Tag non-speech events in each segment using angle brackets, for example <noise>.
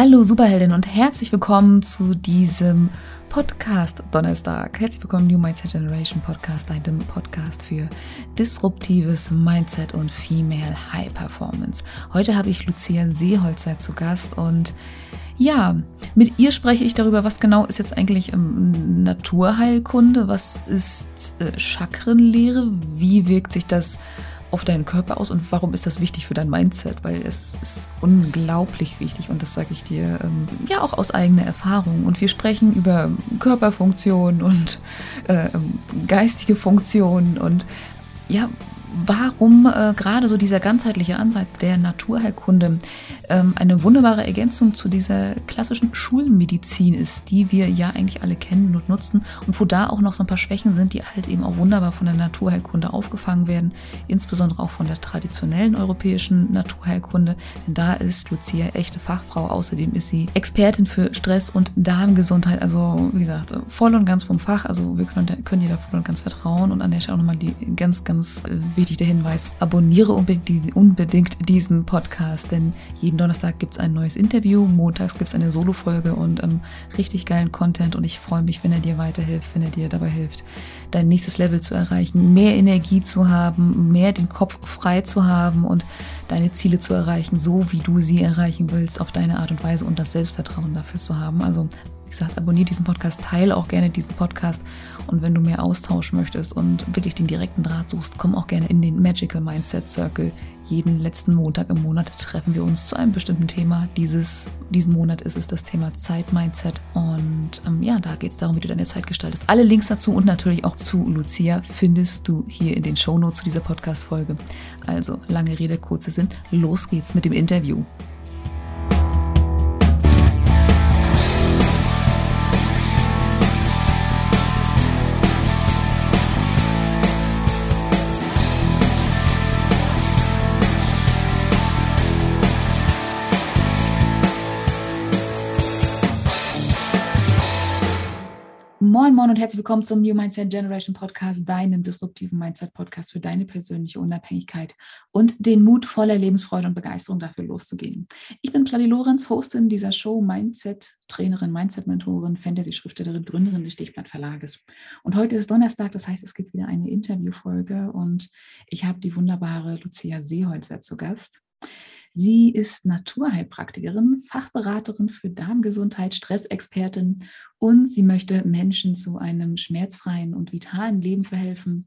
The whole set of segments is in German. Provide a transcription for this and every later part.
Hallo Superheldin und herzlich willkommen zu diesem Podcast Donnerstag. Herzlich willkommen New Mindset Generation Podcast, einem Podcast für disruptives Mindset und Female High Performance. Heute habe ich Lucia Seeholzer zu Gast und ja, mit ihr spreche ich darüber, was genau ist jetzt eigentlich ähm, Naturheilkunde, was ist äh, Chakrenlehre, wie wirkt sich das auf deinen Körper aus und warum ist das wichtig für dein Mindset? Weil es, es ist unglaublich wichtig und das sage ich dir ähm, ja auch aus eigener Erfahrung. Und wir sprechen über Körperfunktionen und äh, geistige Funktionen und ja, warum äh, gerade so dieser ganzheitliche Ansatz der Naturheilkunde ähm, eine wunderbare Ergänzung zu dieser klassischen Schulmedizin ist, die wir ja eigentlich alle kennen und nutzen und wo da auch noch so ein paar Schwächen sind, die halt eben auch wunderbar von der Naturheilkunde aufgefangen werden, insbesondere auch von der traditionellen europäischen Naturheilkunde, denn da ist Lucia echte Fachfrau. Außerdem ist sie Expertin für Stress und Darmgesundheit, also wie gesagt, voll und ganz vom Fach. Also wir können, können ihr da voll und ganz vertrauen und an der Stelle auch nochmal die ganz, ganz äh, wichtig der Hinweis, abonniere unbedingt, unbedingt diesen Podcast, denn jeden Donnerstag gibt es ein neues Interview, montags gibt es eine Solo-Folge und ähm, richtig geilen Content und ich freue mich, wenn er dir weiterhilft, wenn er dir dabei hilft, dein nächstes Level zu erreichen, mehr Energie zu haben, mehr den Kopf frei zu haben und deine Ziele zu erreichen, so wie du sie erreichen willst, auf deine Art und Weise und das Selbstvertrauen dafür zu haben. Also wie gesagt, abonniere diesen Podcast, teile auch gerne diesen Podcast. Und wenn du mehr Austausch möchtest und wirklich den direkten Draht suchst, komm auch gerne in den Magical Mindset Circle. Jeden letzten Montag im Monat treffen wir uns zu einem bestimmten Thema. Dieses, diesen Monat ist es das Thema Zeit-Mindset. Und ähm, ja, da geht es darum, wie du deine Zeit gestaltest. Alle Links dazu und natürlich auch zu Lucia findest du hier in den Shownotes zu dieser Podcast-Folge. Also, lange Rede, kurze Sinn. Los geht's mit dem Interview. Moin, moin und herzlich willkommen zum New Mindset Generation Podcast, deinem disruptiven Mindset Podcast für deine persönliche Unabhängigkeit und den Mut voller Lebensfreude und Begeisterung dafür loszugehen. Ich bin Claudia Lorenz, Hostin dieser Show, Mindset Trainerin, Mindset Mentorin, Fantasy Schriftstellerin, Gründerin des Stichblatt Verlages. Und heute ist Donnerstag, das heißt, es gibt wieder eine Interviewfolge und ich habe die wunderbare Lucia Seeholzer zu Gast. Sie ist Naturheilpraktikerin, Fachberaterin für Darmgesundheit, Stressexpertin und sie möchte Menschen zu einem schmerzfreien und vitalen Leben verhelfen,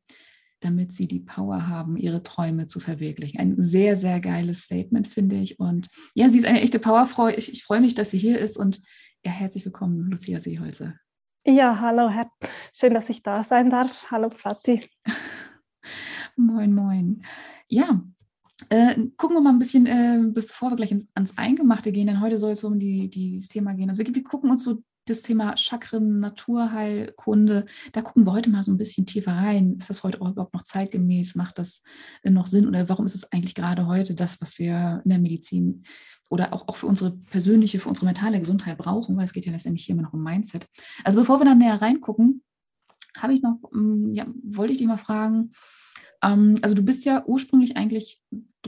damit sie die Power haben, ihre Träume zu verwirklichen. Ein sehr, sehr geiles Statement, finde ich. Und ja, sie ist eine echte Powerfrau. Ich, ich freue mich, dass sie hier ist und ja, herzlich willkommen, Lucia Seeholzer. Ja, hallo, Herr. Schön, dass ich da sein darf. Hallo, Platti. <laughs> moin, moin. Ja, äh, gucken wir mal ein bisschen, äh, bevor wir gleich ins, ans Eingemachte gehen, denn heute soll es um die, die, das Thema gehen. Also wir, wir gucken uns so das Thema Chakren, Naturheilkunde, da gucken wir heute mal so ein bisschen tiefer rein. Ist das heute überhaupt noch zeitgemäß? Macht das noch Sinn? Oder warum ist es eigentlich gerade heute das, was wir in der Medizin oder auch, auch für unsere persönliche, für unsere mentale Gesundheit brauchen? Weil es geht ja letztendlich hier immer noch um Mindset. Also bevor wir dann näher reingucken, habe ich noch, mm, ja, wollte ich dich mal fragen, ähm, also du bist ja ursprünglich eigentlich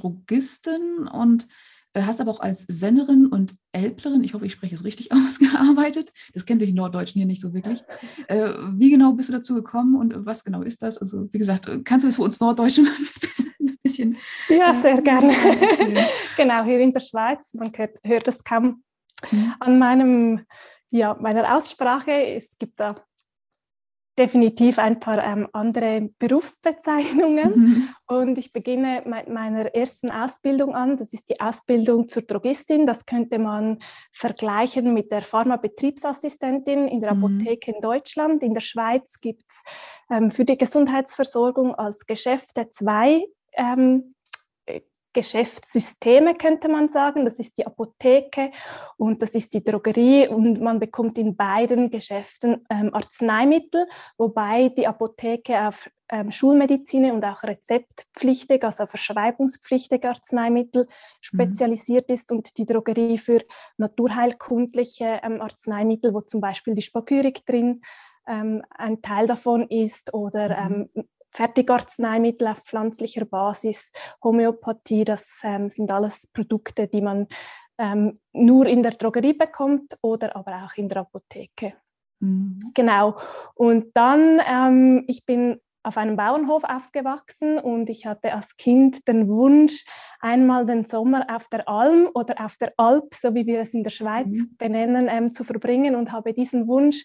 Drogistin und äh, hast aber auch als Sennerin und Elblerin, ich hoffe, ich spreche es richtig <laughs> ausgearbeitet. Das kennen wir in Norddeutschen hier nicht so wirklich. <laughs> Äh, wie genau bist du dazu gekommen und was genau ist das? Also, wie gesagt, kannst du es für uns Norddeutsche <laughs> ein bisschen. Ja, sehr äh, gerne. genau, hier in der Schweiz, man hört, hört es kaum mhm. an meinem, ja, meiner Aussprache. Es gibt da definitiv ein paar ähm, andere Berufsbezeichnungen. Mhm. Und ich beginne mit meiner ersten Ausbildung an. Das ist die Ausbildung zur Drogistin. Das könnte man vergleichen mit der Pharmabetriebsassistentin in der mhm. Apotheke in Deutschland. In der Schweiz gibt es ähm, für die Gesundheitsversorgung als Geschäfte zwei ähm, Geschäftssysteme, könnte man sagen. Das ist die Apotheke und das ist die Drogerie und man bekommt in beiden Geschäften ähm, Arzneimittel, wobei die Apotheke auf ähm, Schulmedizin und auch rezeptpflichtig, also verschreibungspflichtige Arzneimittel spezialisiert mhm. ist und die Drogerie für naturheilkundliche ähm, Arzneimittel, wo zum Beispiel die Spagyrik drin ähm, ein Teil davon ist oder mhm. Fertigarzneimittel auf pflanzlicher Basis, Homöopathie, das ähm, sind alles Produkte, die man ähm, nur in der Drogerie bekommt oder aber auch in der Apotheke. Mhm. Genau. Und dann, ähm, ich bin auf einem Bauernhof aufgewachsen und ich hatte als Kind den Wunsch, einmal den Sommer auf der Alm oder auf der Alp, so wie wir es in der Schweiz mhm. benennen, ähm, zu verbringen und habe diesen Wunsch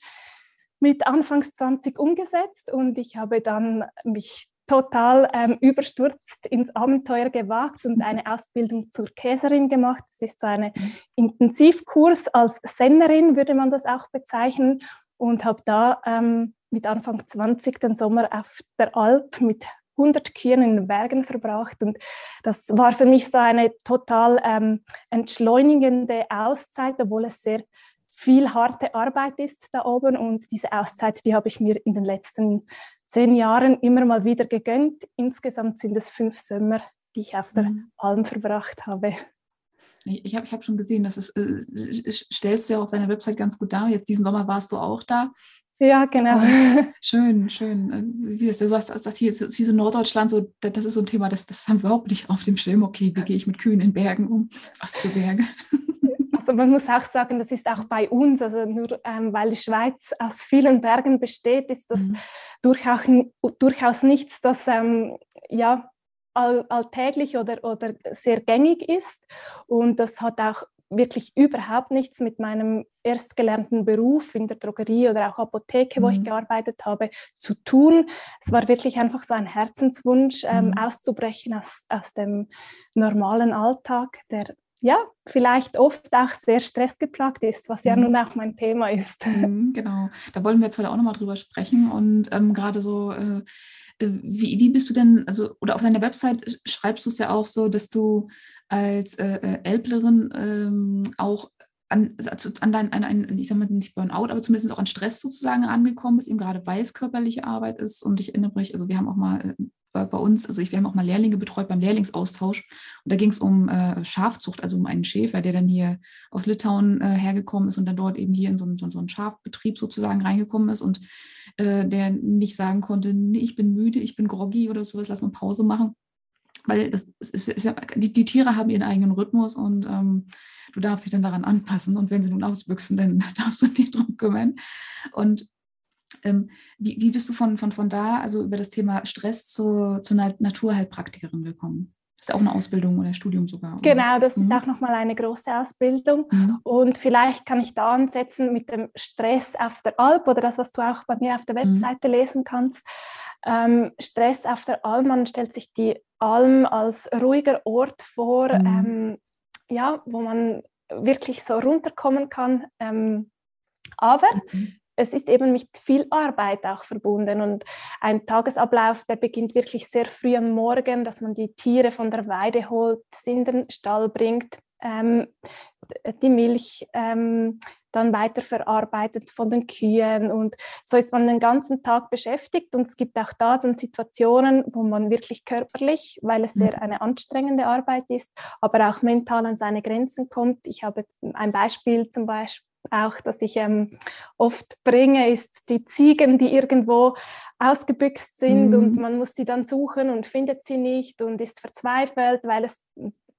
mit Anfangs 20 umgesetzt und ich habe dann mich total ähm, überstürzt ins Abenteuer gewagt und eine Ausbildung zur Käserin gemacht. Das ist so ein. Intensivkurs als Sennerin, würde man das auch bezeichnen und habe da ähm, mit Anfang 20 den Sommer auf der Alp mit 100 Kühen in den Bergen verbracht und das war für mich so eine total ähm, entschleunigende Auszeit, obwohl es sehr viel harte Arbeit ist da oben und diese Auszeit, die habe ich mir in den letzten zehn Jahren immer mal wieder gegönnt. Insgesamt sind es fünf Sommer, die ich auf der mhm. Alm verbracht habe. Ich habe ich hab schon gesehen, das ist, äh, stellst du ja auf deiner Website ganz gut dar. Jetzt diesen Sommer warst du auch da. Ja, genau. Oh, <laughs> schön, schön. Äh, wie ist, du sagst, sagst hier, hier so Norddeutschland, so, das ist so ein Thema, das, das haben wir überhaupt nicht auf dem Schirm. Okay, wie gehe ich mit Kühen in Bergen um? Was für Berge? Also man muss auch sagen, das ist auch bei uns, also nur ähm, weil die Schweiz aus vielen Bergen besteht, ist das mhm. durchaus, durchaus nichts, das ähm, ja, all, alltäglich oder, oder sehr gängig ist. Und das hat auch wirklich überhaupt nichts mit meinem erstgelernten Beruf in der Drogerie oder auch Apotheke, mhm. wo ich mhm. gearbeitet habe, zu tun. Es war wirklich einfach so ein Herzenswunsch, ähm, mhm. auszubrechen aus, aus dem normalen Alltag, der ja, vielleicht oft auch sehr stressgeplagt ist, was ja mhm. nun auch mein Thema ist. <laughs> Mhm, genau, da wollen wir jetzt heute auch nochmal drüber sprechen und ähm, gerade so, äh, äh, wie, wie bist du denn, also, oder auf deiner Website schreibst du es ja auch so, dass du als äh, äh Elblerin ähm, auch an, also an, dein, an einen, ich sag mal nicht Burnout, aber zumindest auch an Stress sozusagen angekommen ist, eben gerade weil es körperliche Arbeit ist. Und ich erinnere mich, also wir haben auch mal äh, bei, uns, also ich, wir haben auch mal Lehrlinge betreut beim Lehrlingsaustausch. Und da ging es um äh, Schafzucht, also um einen Schäfer, der dann hier aus Litauen äh, hergekommen ist und dann dort eben hier in so, so, so einen Schafbetrieb sozusagen reingekommen ist und äh, der nicht sagen konnte, nee, ich bin müde, ich bin groggy oder sowas, lass mal Pause machen weil das ist, ist ja, die, die, Tiere haben ihren eigenen Rhythmus und ähm, du darfst dich dann daran anpassen. Und wenn sie nun ausbüchsen, dann <laughs> darfst du dich drum kümmern. Und ähm, wie, wie bist du von, von, von da, also über das Thema Stress zu, zur Naturheilpraktikerin gekommen? Das ist auch eine Ausbildung oder ein Studium sogar. Oder? Genau, das mhm. ist auch nochmal eine große Ausbildung. Mhm. Und vielleicht kann ich da ansetzen mit dem Stress auf der Alp oder das, was du auch bei mir auf der mhm. Webseite mhm. lesen kannst. Ähm, Stress auf der Alm, man stellt sich die Alm als ruhiger Ort vor, mhm. ähm, ja, wo man wirklich so runterkommen kann. Ähm, aber mhm. es ist eben mit viel Arbeit auch verbunden und ein Tagesablauf, der beginnt wirklich sehr früh am Morgen, dass man die Tiere von der Weide holt, in den Stall bringt, ähm, die Milch ähm, dann weiterverarbeitet von den Kühen und so ist man den ganzen Tag beschäftigt und es gibt auch da dann Situationen, wo man wirklich körperlich, weil es sehr mhm. eine anstrengende Arbeit ist, aber auch mental an seine Grenzen kommt. Ich habe ein Beispiel zum Beispiel auch, das ich ähm, oft bringe, ist die Ziegen, die irgendwo ausgebüxt sind mhm. und man muss sie dann suchen und findet sie nicht und ist verzweifelt, weil es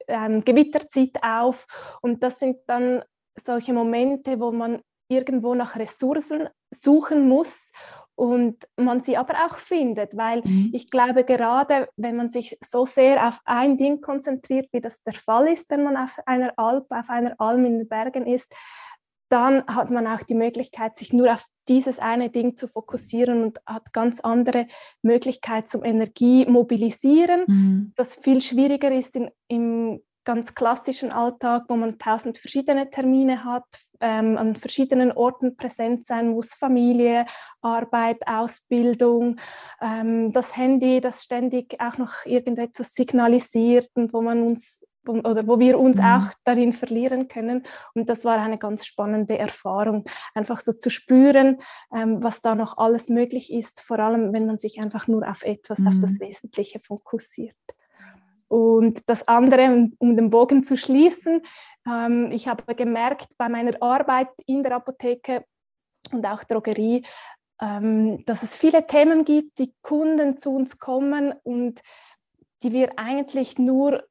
ähm, Gewitter zieht auf und das sind dann solche Momente, wo man irgendwo nach Ressourcen suchen muss und man sie aber auch findet, weil mhm. ich glaube, gerade wenn man sich so sehr auf ein Ding konzentriert, wie das der Fall ist, wenn man auf einer Alp, auf einer Alm in den Bergen ist, dann hat man auch die Möglichkeit, sich nur auf dieses eine Ding zu fokussieren und hat ganz andere Möglichkeiten zum Energie mobilisieren, mhm. das viel schwieriger ist in, im ganz klassischen Alltag, wo man tausend verschiedene Termine hat, ähm, an verschiedenen Orten präsent sein muss, Familie, Arbeit, Ausbildung, ähm, das Handy, das ständig auch noch irgendetwas signalisiert und wo man uns oder wo wir uns mhm. auch darin verlieren können. Und das war eine ganz spannende Erfahrung, einfach so zu spüren, ähm, was da noch alles möglich ist, vor allem wenn man sich einfach nur auf etwas, mhm. auf das mhm. Wesentliche fokussiert. Und das andere, um den Bogen zu schließen, ähm, ich habe gemerkt bei meiner Arbeit in der Apotheke und auch Drogerie, ähm, dass es viele Themen gibt, die Kunden zu uns kommen und die wir eigentlich nur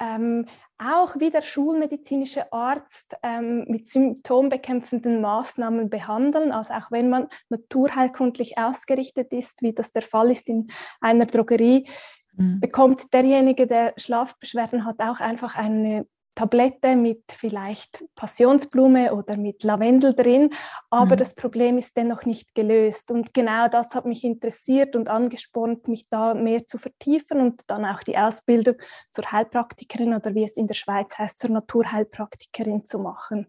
ähm, auch wie der schulmedizinische Arzt ähm, mit symptombekämpfenden Maßnahmen behandeln. Also auch wenn man naturheilkundlich ausgerichtet ist, wie das der Fall ist in einer Drogerie, mhm. bekommt derjenige, der Schlafbeschwerden hat, auch einfach eine Tablette mit vielleicht Passionsblume oder mit Lavendel drin, aber mhm. das Problem ist dennoch nicht gelöst. Und genau das hat mich interessiert und angespornt, mich da mehr zu vertiefen und dann auch die Ausbildung zur Heilpraktikerin oder wie es in der Schweiz heißt, zur Naturheilpraktikerin zu machen.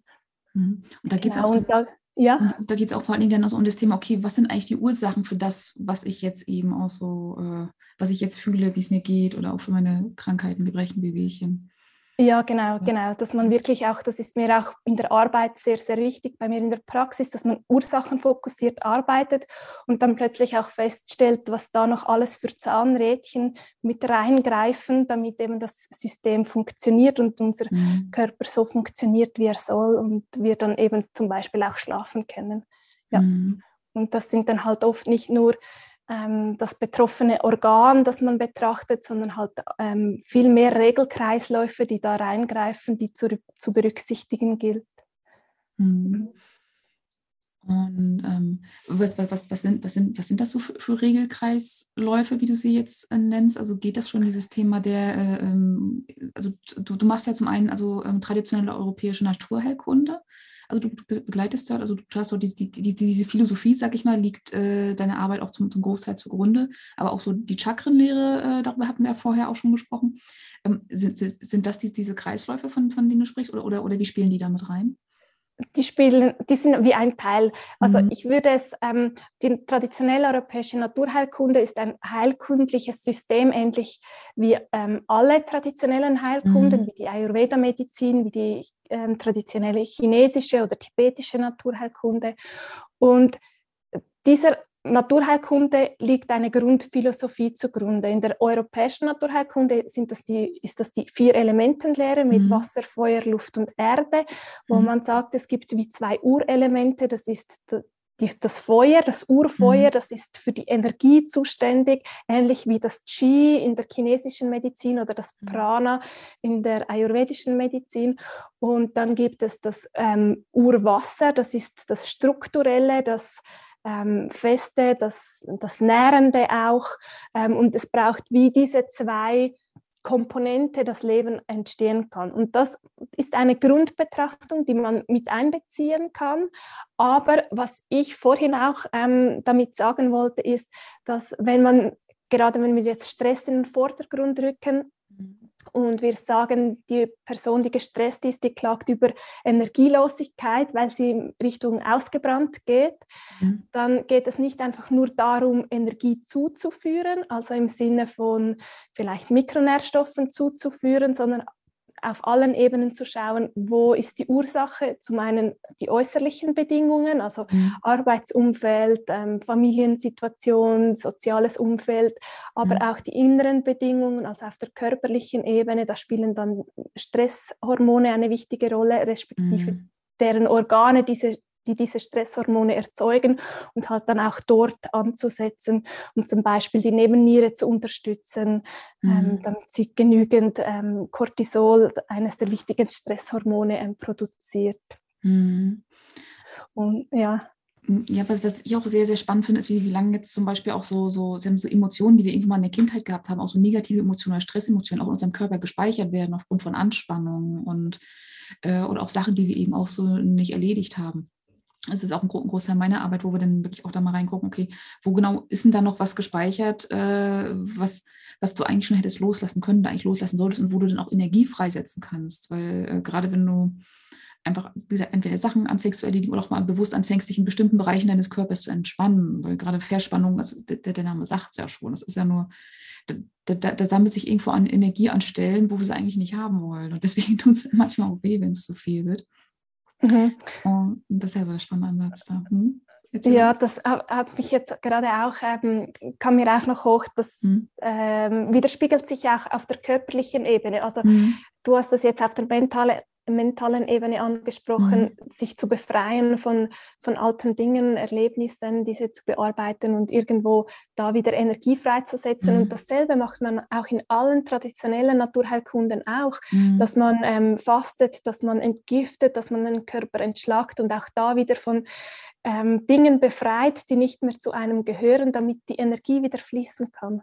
Mhm. Und da geht es genau, auch, das, ja. da geht es auch vor allen Dingen dann um das Thema, okay, was sind eigentlich die Ursachen für das, was ich jetzt eben auch so, äh, was ich jetzt fühle, wie es mir geht oder auch für meine Krankheiten, Gebrechen, Wehwehchen. Ja, genau, genau. Dass man wirklich auch, das ist mir auch in der Arbeit sehr, sehr wichtig, bei mir in der Praxis, dass man ursachenfokussiert arbeitet und dann plötzlich auch feststellt, was da noch alles für Zahnrädchen mit reingreifen, damit eben das System funktioniert und unser mhm. Körper so funktioniert, wie er soll und wir dann eben zum Beispiel auch schlafen können. Ja. Mhm. Und das sind dann halt oft nicht nur ähm, das betroffene Organ, das man betrachtet, sondern halt ähm, viel mehr Regelkreisläufe, die da reingreifen, die zu, zu berücksichtigen gilt. Mhm. Und ähm, was, was, was, was, sind, was, sind, was sind das so für, für, Regelkreisläufe, wie du sie jetzt äh, nennst? Also geht das schon dieses Thema der, äh, ähm, also du, du machst ja zum einen also ähm, traditionelle europäische Naturheilkunde also du, du begleitest dort, also du hast dort diese, die, diese Philosophie, sag ich mal, liegt äh, deine Arbeit auch zum, zum Großteil zugrunde, aber auch so die Chakrenlehre, äh, darüber hatten wir ja vorher auch schon gesprochen. Ähm, sind, sind das die, diese Kreisläufe, von, von denen du sprichst, oder, oder, oder wie spielen die damit rein? Die spielen, die sind wie ein Teil. Also mhm. ich würde es, ähm, die traditionelle europäische Naturheilkunde ist ein heilkundliches System, ähnlich wie ähm, alle traditionellen Heilkunden, mhm. wie die Ayurveda-Medizin, wie die ähm, traditionelle chinesische oder tibetische Naturheilkunde. Und dieser Naturheilkunde liegt eine Grundphilosophie zugrunde. In der europäischen Naturheilkunde sind das die, ist das die Vier-Elementenlehre mit mhm. Wasser, Feuer, Luft und Erde, wo mhm. man sagt, es gibt wie zwei Urelemente. Das ist die, das Feuer, das Urfeuer, mhm. das ist für die Energie zuständig, ähnlich wie das Qi in der chinesischen Medizin oder das mhm. Prana in der ayurvedischen Medizin. Und dann gibt es das ähm, Urwasser, das ist das Strukturelle, das ähm, Feste, das, das Nährende auch. Ähm, und es braucht wie diese zwei Komponente das Leben entstehen kann. Und das ist eine Grundbetrachtung, die man mit einbeziehen kann. Aber was ich vorhin auch ähm, damit sagen wollte, ist, dass wenn man, gerade wenn wir jetzt Stress in den Vordergrund rücken, und wir sagen, die Person, die gestresst ist, die klagt über Energielosigkeit, weil sie in Richtung ausgebrannt geht. Mhm. Dann geht es nicht einfach nur darum, Energie zuzuführen, also im Sinne von vielleicht Mikronährstoffen zuzuführen, sondern auf allen Ebenen zu schauen, wo ist die Ursache, zum einen die äußerlichen Bedingungen, also mhm. Arbeitsumfeld, ähm, Familiensituation, soziales Umfeld, aber mhm. auch die inneren Bedingungen, also auf der körperlichen Ebene, da spielen dann Stresshormone eine wichtige Rolle, respektive mhm. deren Organe diese die diese Stresshormone erzeugen und halt dann auch dort anzusetzen und zum Beispiel die Nebenniere zu unterstützen, ähm, mhm. ähm, damit sie genügend ähm, Cortisol, eines der wichtigen Stresshormone, ähm, produziert. Mhm. Und ja. Mm, ja, was, was ich auch sehr, sehr spannend finde, ist, wie, wie lange jetzt zum Beispiel auch so, so, so Emotionen, die wir irgendwann mal in der Kindheit gehabt haben, auch so negative Emotionen oder Stressemotionen auch in unserem Körper gespeichert werden aufgrund von Anspannung und äh, oder auch Sachen, die wir eben auch so nicht erledigt haben es ist auch ein, gro Großteil meiner Arbeit, wo wir dann wirklich auch da mal reingucken, okay, wo genau ist denn da noch was gespeichert, äh, was, was du eigentlich schon hättest loslassen können, da eigentlich loslassen solltest und wo du dann auch Energie freisetzen kannst. Weil äh, gerade wenn du einfach, wie gesagt, entweder Sachen anfängst zu erledigen oder auch mal bewusst anfängst, dich in bestimmten Bereichen deines Körpers zu entspannen, weil gerade Verspannung, also der, der Name sagt es ja schon, das ist ja nur, da, da, da, sammelt sich irgendwo an Energie an Stellen, wo wir sie eigentlich nicht haben wollen. Und deswegen <laughs> tut es manchmal auch weh, wenn es zu viel wird. Mhm. Und das ist ja so der spannende Ansatz da. Hm? Ja, das hat mich jetzt gerade auch, ähm, kam mir auch noch hoch, das mhm. ähm, widerspiegelt sich auch auf der körperlichen Ebene. Also mhm. du hast das jetzt auf der mentale, mentalen Ebene angesprochen, mhm. sich zu befreien von, von alten Dingen, Erlebnissen, diese zu bearbeiten und irgendwo da wieder Energie freizusetzen. Mhm. Und dasselbe macht man auch in allen traditionellen Naturheilkunden auch, mhm. dass man ähm, fastet, dass man entgiftet, dass man den Körper entschlackt und auch da wieder von ähm, Dingen befreit, die nicht mehr zu einem gehören, damit die Energie wieder fließen kann.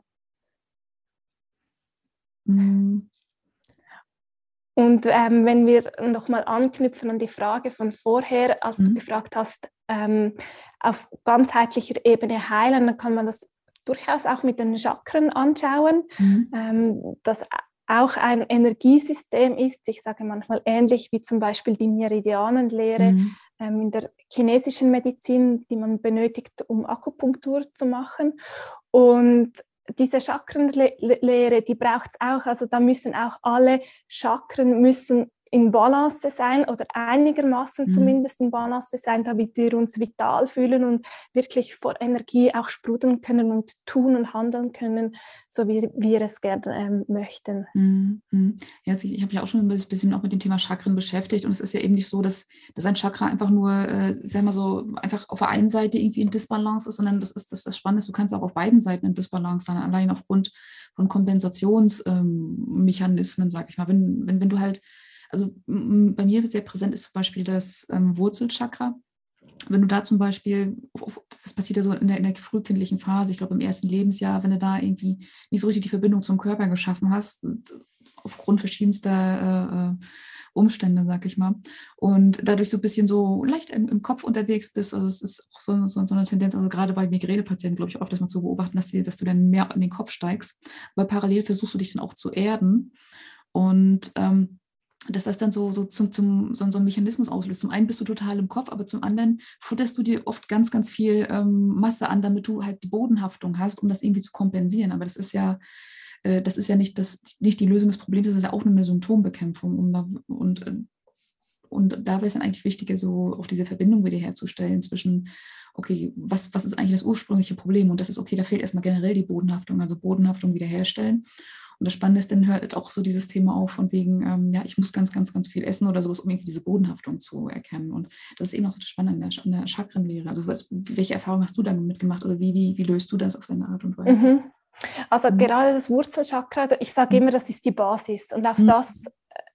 Und ähm, wenn wir nochmal anknüpfen an die Frage von vorher, als mhm. du gefragt hast, ähm, auf ganzheitlicher Ebene heilen, dann kann man das durchaus auch mit den Chakren anschauen, mhm. ähm, das auch ein Energiesystem ist. Ich sage manchmal ähnlich wie zum Beispiel die Meridianenlehre mhm. ähm, in der chinesischen Medizin, die man benötigt, um Akupunktur zu machen. Und diese Chakrenlehre, die braucht es auch. Also da müssen auch alle Chakren müssen in Balance sein oder einigermaßen mhm. zumindest in Balance sein, damit wir uns vital fühlen und wirklich vor Energie auch sprudeln können und tun und handeln können, so wie wir es gerne ähm, möchten. Mhm. Ja, ich habe ja auch schon ein bisschen auch mit dem Thema Chakren beschäftigt und es ist ja eben nicht so, dass, dass ein Chakra einfach nur, äh, sagen wir so, einfach auf der einen Seite irgendwie in Disbalance ist, sondern das ist das, das Spannende, du kannst auch auf beiden Seiten in Disbalance sein, allein aufgrund von Kompensationsmechanismen, ähm, sag ich mal. Wenn, wenn, wenn du halt also bei mir sehr präsent ist zum Beispiel das ähm, Wurzelchakra. Wenn du da zum Beispiel, das passiert ja so in der, in der frühkindlichen Phase, ich glaube im ersten Lebensjahr, wenn du da irgendwie nicht so richtig die Verbindung zum Körper geschaffen hast, aufgrund verschiedenster äh, äh, Umstände, sag ich mal. Und dadurch so ein bisschen so leicht im, im Kopf unterwegs bist. Also es ist auch so, so, so eine Tendenz, also gerade bei Migränepatienten, glaube ich, oft das mal zu beobachten, dass, die, dass du dann mehr in den Kopf steigst. Aber parallel versuchst du dich dann auch zu erden. Und ähm, dass das dann so, so, zum, zum, so, so einen Mechanismus auslöst. Zum einen bist du total im Kopf, aber zum anderen futterst du dir oft ganz, ganz viel ähm, Masse an, damit du halt die Bodenhaftung hast, um das irgendwie zu kompensieren. Aber das ist ja, äh, das ist ja nicht, das, nicht die Lösung des Problems, das ist ja auch nur eine Symptombekämpfung. Um da, und, äh, und da wäre es dann eigentlich wichtiger, so auch diese Verbindung wieder herzustellen zwischen, okay, was, was ist eigentlich das ursprüngliche Problem? Und das ist, okay, da fehlt erstmal generell die Bodenhaftung, also Bodenhaftung wiederherstellen. Und das Spannende ist, dann hört auch so dieses Thema auf von wegen, ähm, ja, ich muss ganz, ganz, ganz viel essen oder sowas, um irgendwie diese Bodenhaftung zu erkennen. Und das ist eben auch das Spannende an der, an der Chakrenlehre. Also was, welche Erfahrungen hast du damit mitgemacht oder wie, wie, wie löst du das auf deine Art und Weise? Mhm. Also mhm. gerade das Wurzelchakra, ich sage mhm. immer, das ist die Basis. Und auf mhm. das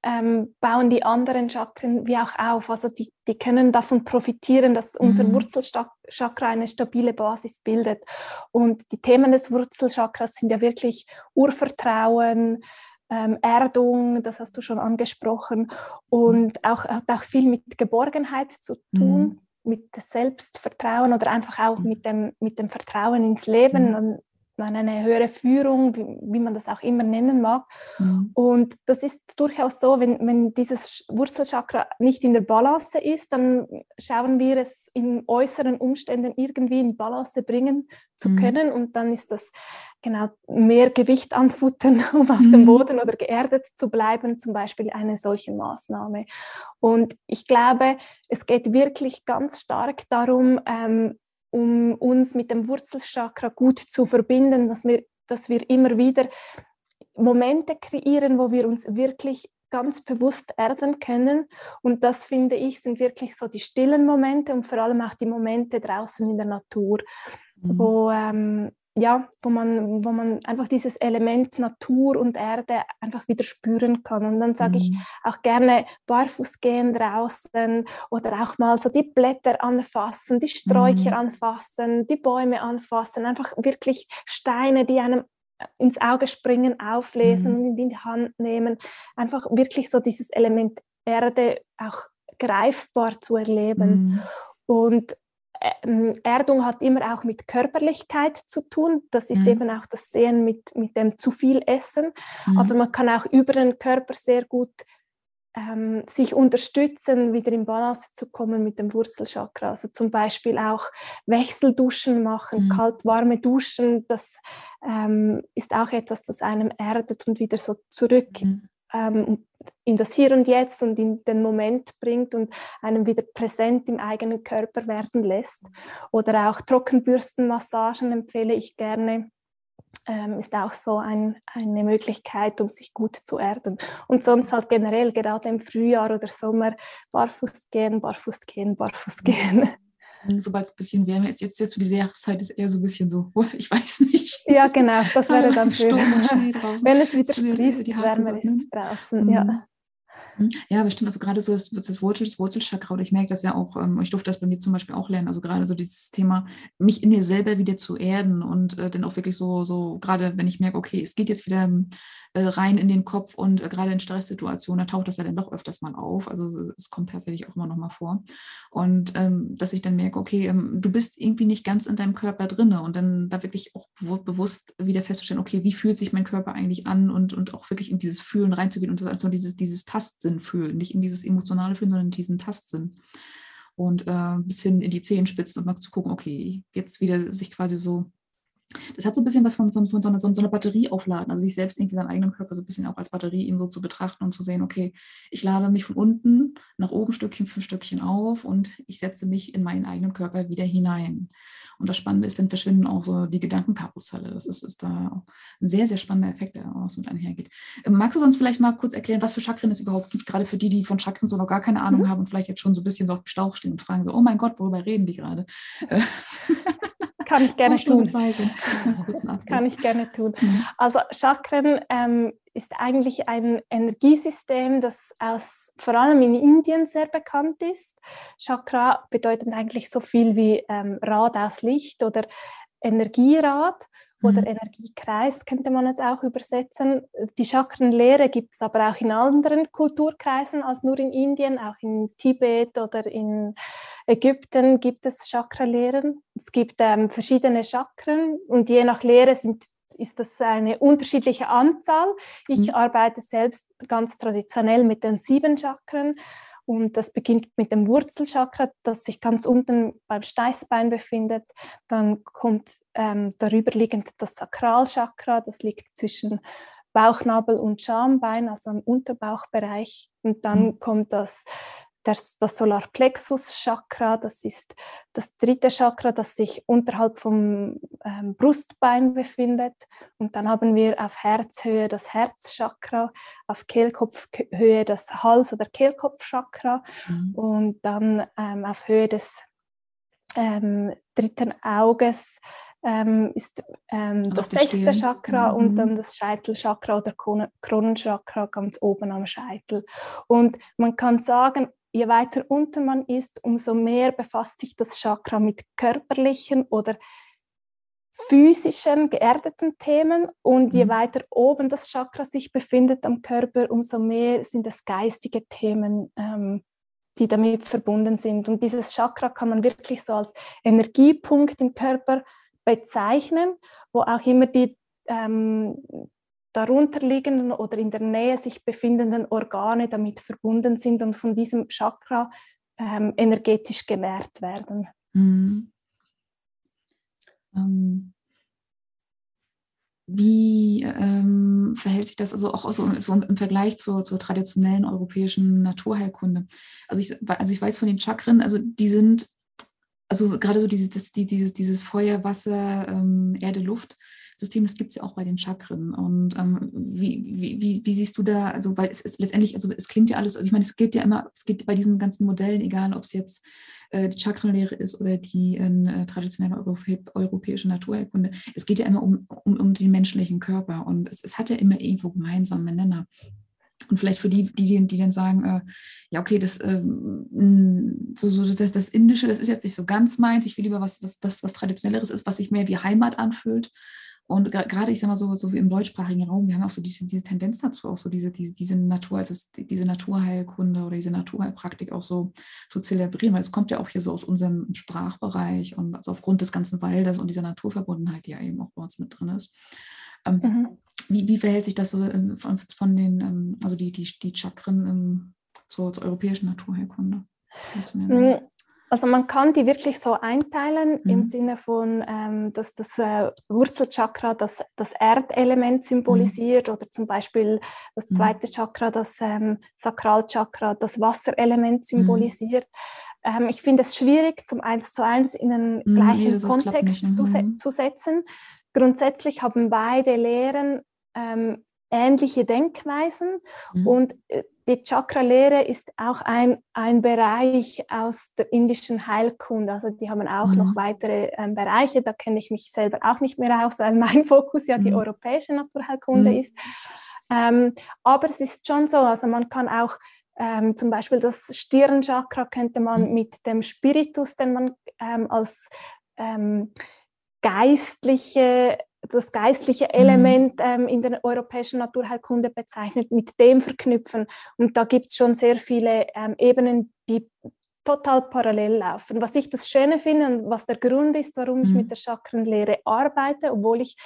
ähm, bauen die anderen Chakren wie auch auf. Also die, die können davon profitieren, dass unser mhm. Wurzelchakra eine stabile Basis bildet. Und die Themen des Wurzelchakras sind ja wirklich Urvertrauen, ähm, Erdung, das hast du schon angesprochen, und auch, hat auch viel mit Geborgenheit zu tun. Mhm mit Selbstvertrauen oder einfach auch mhm. mit dem, mit dem Vertrauen ins Leben. Mhm an eine höhere Führung, wie, wie, man das auch immer nennen mag. Mhm. Und das ist durchaus so, wenn, wenn dieses Wurzelchakra nicht in der Balance ist, dann schauen wir es in äußeren Umständen irgendwie in Balance bringen zu mhm. können. Und dann ist das genau mehr Gewicht anfuttern, <laughs> um auf mhm. dem Boden oder geerdet zu bleiben, zum Beispiel eine solche Maßnahme. Und ich glaube, es geht wirklich ganz stark darum, ähm, um uns mit dem Wurzelchakra gut zu verbinden, dass wir, dass wir immer wieder Momente kreieren, wo wir uns wirklich ganz bewusst erden können. Und das finde ich sind wirklich so die stillen Momente und vor allem auch die Momente draußen in der Natur, mhm. wo ähm, ja, wo man, wo man einfach dieses Element Natur und Erde einfach wieder spüren kann. Und dann sage mhm. ich auch gerne barfuß gehen draußen oder auch mal so die Blätter anfassen, die Sträucher mhm. anfassen, die Bäume anfassen, einfach wirklich Steine, die einem ins Auge springen, auflesen mhm. und in die Hand nehmen. Einfach wirklich so dieses Element Erde auch greifbar zu erleben. Mhm. Und Erdung hat immer auch mit Körperlichkeit zu tun. Das ist mhm. eben auch das Sehen mit, mit dem zu viel Essen. Mhm. Aber man kann auch über den Körper sehr gut ähm, sich unterstützen, wieder in Balance zu kommen mit dem Wurzelchakra. Also zum Beispiel auch Wechselduschen machen, mhm. kalt-warme Duschen. Das ähm, ist auch etwas, das einem erdet und wieder so zurück mhm ähm, in das Hier und Jetzt und in den Moment bringt und einem wieder präsent im eigenen Körper werden lässt. Oder auch Trockenbürstenmassagen empfehle ich gerne. ähm, ist auch so ein, eine Möglichkeit, um sich gut zu erden. Und sonst halt generell, gerade im Frühjahr oder Sommer, barfuß gehen, barfuß gehen, barfuß mhm. gehen. Sobald es ein bisschen wärmer ist, jetzt, jetzt zu dieser Jahreszeit ist eher so ein bisschen so, <laughs> ich weiß nicht. Ja, genau, das wäre dann schön. Wenn es wieder sprießt, wärmer ist draußen, mhm. ja. Mhm. Ja, bestimmt. Also gerade so das, das, Wurzel, das Wurzelchakra, ich merke das ja auch, ähm, ich durfte das bei mir zum Beispiel auch lernen, also gerade so dieses Thema, mich in mir selber wieder zu erden und äh, dann auch wirklich so, so, gerade wenn ich merke, okay, es geht jetzt wieder rein in den Kopf und äh, gerade in Stresssituationen, da taucht das ja dann doch öfters mal auf. Also es kommt tatsächlich auch immer noch mal vor. Und ähm, dass ich dann merke, okay, ähm, du bist irgendwie nicht ganz in deinem Körper drinne und dann da wirklich auch bewusst wieder festzustellen, okay, wie fühlt sich mein Körper eigentlich an und, und auch wirklich in dieses Fühlen reinzugehen und also dieses, dieses Tastsinn fühlen, nicht in dieses emotionale Fühlen, sondern in diesen Tastsinn und äh, ein bisschen in die Zehenspitzen und mal zu gucken, okay, jetzt wieder sich quasi so das hat so ein bisschen was von, von, von so, einer, so einer Batterie aufladen, also sich selbst irgendwie seinen eigenen Körper so ein bisschen auch als Batterie eben so zu betrachten und zu sehen, okay, ich lade mich von unten nach oben Stückchen für Stückchen auf und ich setze mich in meinen eigenen Körper wieder hinein. Und das Spannende ist, dann verschwinden auch so die Gedankenkarusselle. Das ist, ist da ein sehr, sehr spannender Effekt, der auch mit einhergeht. Ähm, magst du sonst vielleicht mal kurz erklären, was für Chakren es überhaupt gibt, gerade für die, die von Chakren so noch gar keine Ahnung mhm. haben und vielleicht jetzt schon so ein bisschen so auf dem Schlauch stehen und fragen so, oh mein Gott, worüber reden die gerade? <laughs> <laughs> Kann ich gerne tun. Kann ich gerne tun. Also Chakren ähm, ist eigentlich ein Energiesystem, das aus, vor allem in Indien sehr bekannt ist. Chakra bedeutet eigentlich so viel wie ähm, Rad aus Licht oder Energierad oder mhm. Energiekreis könnte man es auch übersetzen. Die Chakrenlehre gibt es aber auch in anderen Kulturkreisen als nur in Indien, auch in Tibet oder in Ägypten gibt es Chakralehren. Es gibt ähm, verschiedene Chakren und je nach Lehre sind ist das eine unterschiedliche Anzahl. Ich mhm. arbeite selbst ganz traditionell mit den sieben Chakren und das beginnt mit dem Wurzelchakra, das sich ganz unten beim Steißbein befindet. Dann kommt ähm, darüber liegend das Sakralchakra, das liegt zwischen Bauchnabel und Schambein, also im Unterbauchbereich. Und dann mhm. kommt das das, das Solarplexus-Chakra, das ist das dritte Chakra, das sich unterhalb vom ähm, Brustbein befindet. Und dann haben wir auf Herzhöhe das Herzchakra, auf Kehlkopfhöhe das Hals- oder Kehlkopfchakra mhm. und dann ähm, auf Höhe des ähm, dritten Auges ähm, ist ähm, das sechste Chakra mhm. und dann das Scheitelchakra oder Kronenchakra ganz oben am Scheitel. Und man kann sagen, je weiter unten man ist, umso mehr befasst sich das Chakra mit körperlichen oder physischen, geerdeten Themen. Und je mhm. weiter oben das Chakra sich befindet am Körper, umso mehr sind es geistige Themen, ähm, die damit verbunden sind. Und dieses Chakra kann man wirklich so als Energiepunkt im Körper bezeichnen, wo auch immer die ähm, darunterliegenden oder in der Nähe sich befindenden Organe damit verbunden sind und von diesem Chakra ähm, energetisch genährt werden. Mhm. Ähm, wie ähm, verhält sich das also auch so, so im Vergleich zur, zur, traditionellen europäischen Naturheilkunde? Also ich, also ich weiß von den Chakren, also die sind, also gerade so dieses, dieses, dieses Feuer, Wasser, ähm, Erde, Luft, System, das gibt es ja auch bei den Chakren. Und ähm, wie, wie, wie, wie, siehst du da, also weil es ist letztendlich, also es klingt ja alles, also ich meine, es geht ja immer, es geht bei diesen ganzen Modellen, egal ob es jetzt äh, die Chakrenlehre ist oder die äh, traditionelle Europä europäische Naturheilkunde, es geht ja immer um, um, um den menschlichen Körper und es, es hat ja immer irgendwo gemeinsame Nenner. Und vielleicht für die, die, die dann sagen, äh, ja, okay, das, ähm, so, so, das, das Indische, das ist jetzt nicht so ganz meins, ich will lieber was, was, was, was Traditionelleres ist, was sich mehr wie Heimat anfühlt. Und gerade, ich sag mal so, so wie im deutschsprachigen Raum, wir haben auch so diese, diese Tendenz dazu, auch so diese, diese, diese Natur, also diese Naturheilkunde oder diese Naturheilpraktik auch so zu zelebrieren, weil es kommt ja auch hier so aus unserem Sprachbereich und also aufgrund des ganzen Waldes und dieser Naturverbundenheit, die ja eben auch bei uns mit drin ist. Ähm, mhm. wie, wie verhält sich das so ähm, von, von den, ähm, also die, die, die Chakren ähm, zur, zur europäischen Naturheilkunde? Mhm. Also man kann die wirklich so einteilen mhm. im Sinne von, ähm, dass das äh, Wurzelchakra das, das Erdelement symbolisiert mhm. oder zum Beispiel das mhm. zweite Chakra, das ähm, Sakralchakra, das Wasserelement mhm. symbolisiert. Ähm, ich finde es schwierig, zum eins zu eins in einen mhm, gleichen Kontext zu, se zu, setzen. grundsätzlich haben beide Lehren ähm, ähnliche Denkweisen mhm. und äh, die Chakra-Lehre ist auch ein, ein Bereich aus der indischen Heilkunde. Also die haben auch mhm. noch weitere ähm, Bereiche, da kenne ich mich selber auch nicht mehr aus, weil mein <laughs> Fokus ja mhm. die europäische Naturheilkunde mhm. ist. Ähm, aber es ist schon so, also man kann auch ähm, zum Beispiel das Stirnchakra könnte man mhm. mit dem Spiritus, den man ähm, als ähm, geistliche das geistliche mhm. Element ähm, in der europäischen Naturheilkunde bezeichnet, mit dem verknüpfen. Und da gibt es schon sehr viele ähm, Ebenen, die total parallel laufen. Was ich das Schöne finde und was der Grund ist, warum mhm. ich mit der Chakrenlehre arbeite, obwohl ich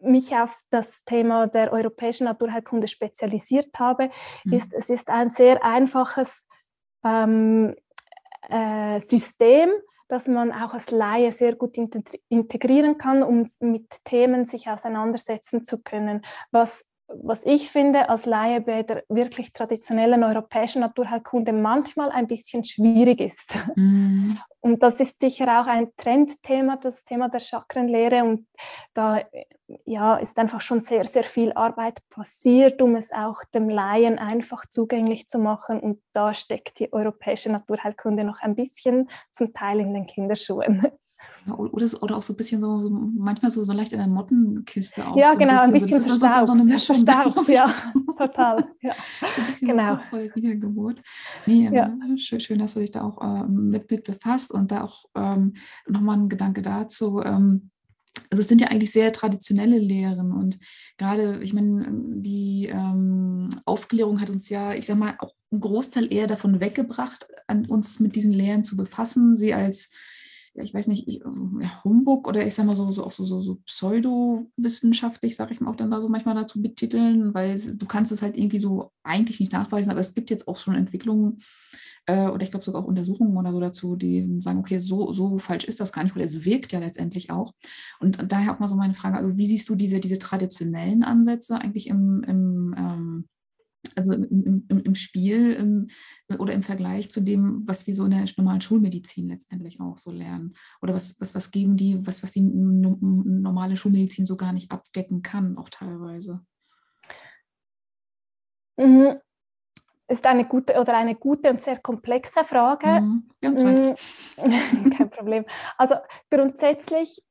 mich auf das Thema der europäischen Naturheilkunde spezialisiert habe, mhm. ist, es ist ein sehr einfaches ähm, äh, System, dass man auch als Laie sehr gut integrieren kann, um mit Themen sich auseinandersetzen zu können, was was ich finde als Laie bei der wirklich traditionellen europäischen Naturheilkunde manchmal ein bisschen schwierig ist. Mm. Und das ist sicher auch ein Trendthema, das Thema der Chakrenlehre. Und da ja, ist einfach schon sehr, sehr viel Arbeit passiert, um es auch dem Laien einfach zugänglich zu machen. Und da steckt die europäische Naturheilkunde noch ein bisschen zum Teil in den Kinderschuhen. Oder, oder auch so ein bisschen so, so manchmal so, so leicht in der Mottenkiste auch. Ja, so genau, ein bisschen, ein bisschen verstaubt. So, so eine Mischung. Verstaubt, ja, <laughs> total. Ja. So ein bisschen genau. Wiedergeburt. Nee, ja. schön, schön, dass du dich da auch äh, mit, mit befasst und da auch ähm, nochmal ein Gedanke dazu. Ähm, also es sind ja eigentlich sehr traditionelle Lehren und gerade, ich meine, die ähm, Aufklärung hat uns ja, ich sag mal, auch einen Großteil eher davon weggebracht, an uns mit diesen Lehren zu befassen, sie als ich weiß nicht, ich, Humbug oder ich sag mal so, so auch so, so, so pseudowissenschaftlich, sage ich mal auch dann da so manchmal dazu betiteln, weil du kannst es halt irgendwie so eigentlich nicht nachweisen, aber es gibt jetzt auch schon Entwicklungen äh, oder ich glaube sogar auch Untersuchungen oder so dazu, die sagen, okay, so, so falsch ist das gar nicht, weil es wirkt ja letztendlich auch. Und daher auch mal so meine Frage, also wie siehst du diese, diese traditionellen Ansätze eigentlich im, im ähm, also im, im, im Spiel im, oder im Vergleich zu dem, was wir so in der normalen Schulmedizin letztendlich auch so lernen? Oder was, was, was geben die, was, was die normale Schulmedizin so gar nicht abdecken kann, auch teilweise? Mhm. Ist eine gute oder eine gute und sehr komplexe Frage. Mhm. Wir haben Zeit. Mhm. <laughs> Kein Problem. Also grundsätzlich,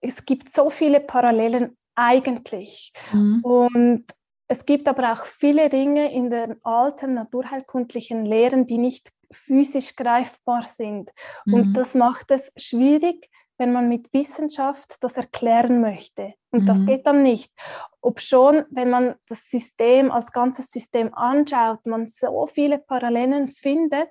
es gibt so viele Parallelen eigentlich. Mhm. Und es gibt aber auch viele Dinge in den alten naturheilkundlichen Lehren, die nicht physisch greifbar sind. Mhm. Und das macht es schwierig, wenn man mit Wissenschaft das erklären möchte. Und mhm. das geht dann nicht. Ob schon, wenn man das System als ganzes System anschaut, man so viele Parallelen findet,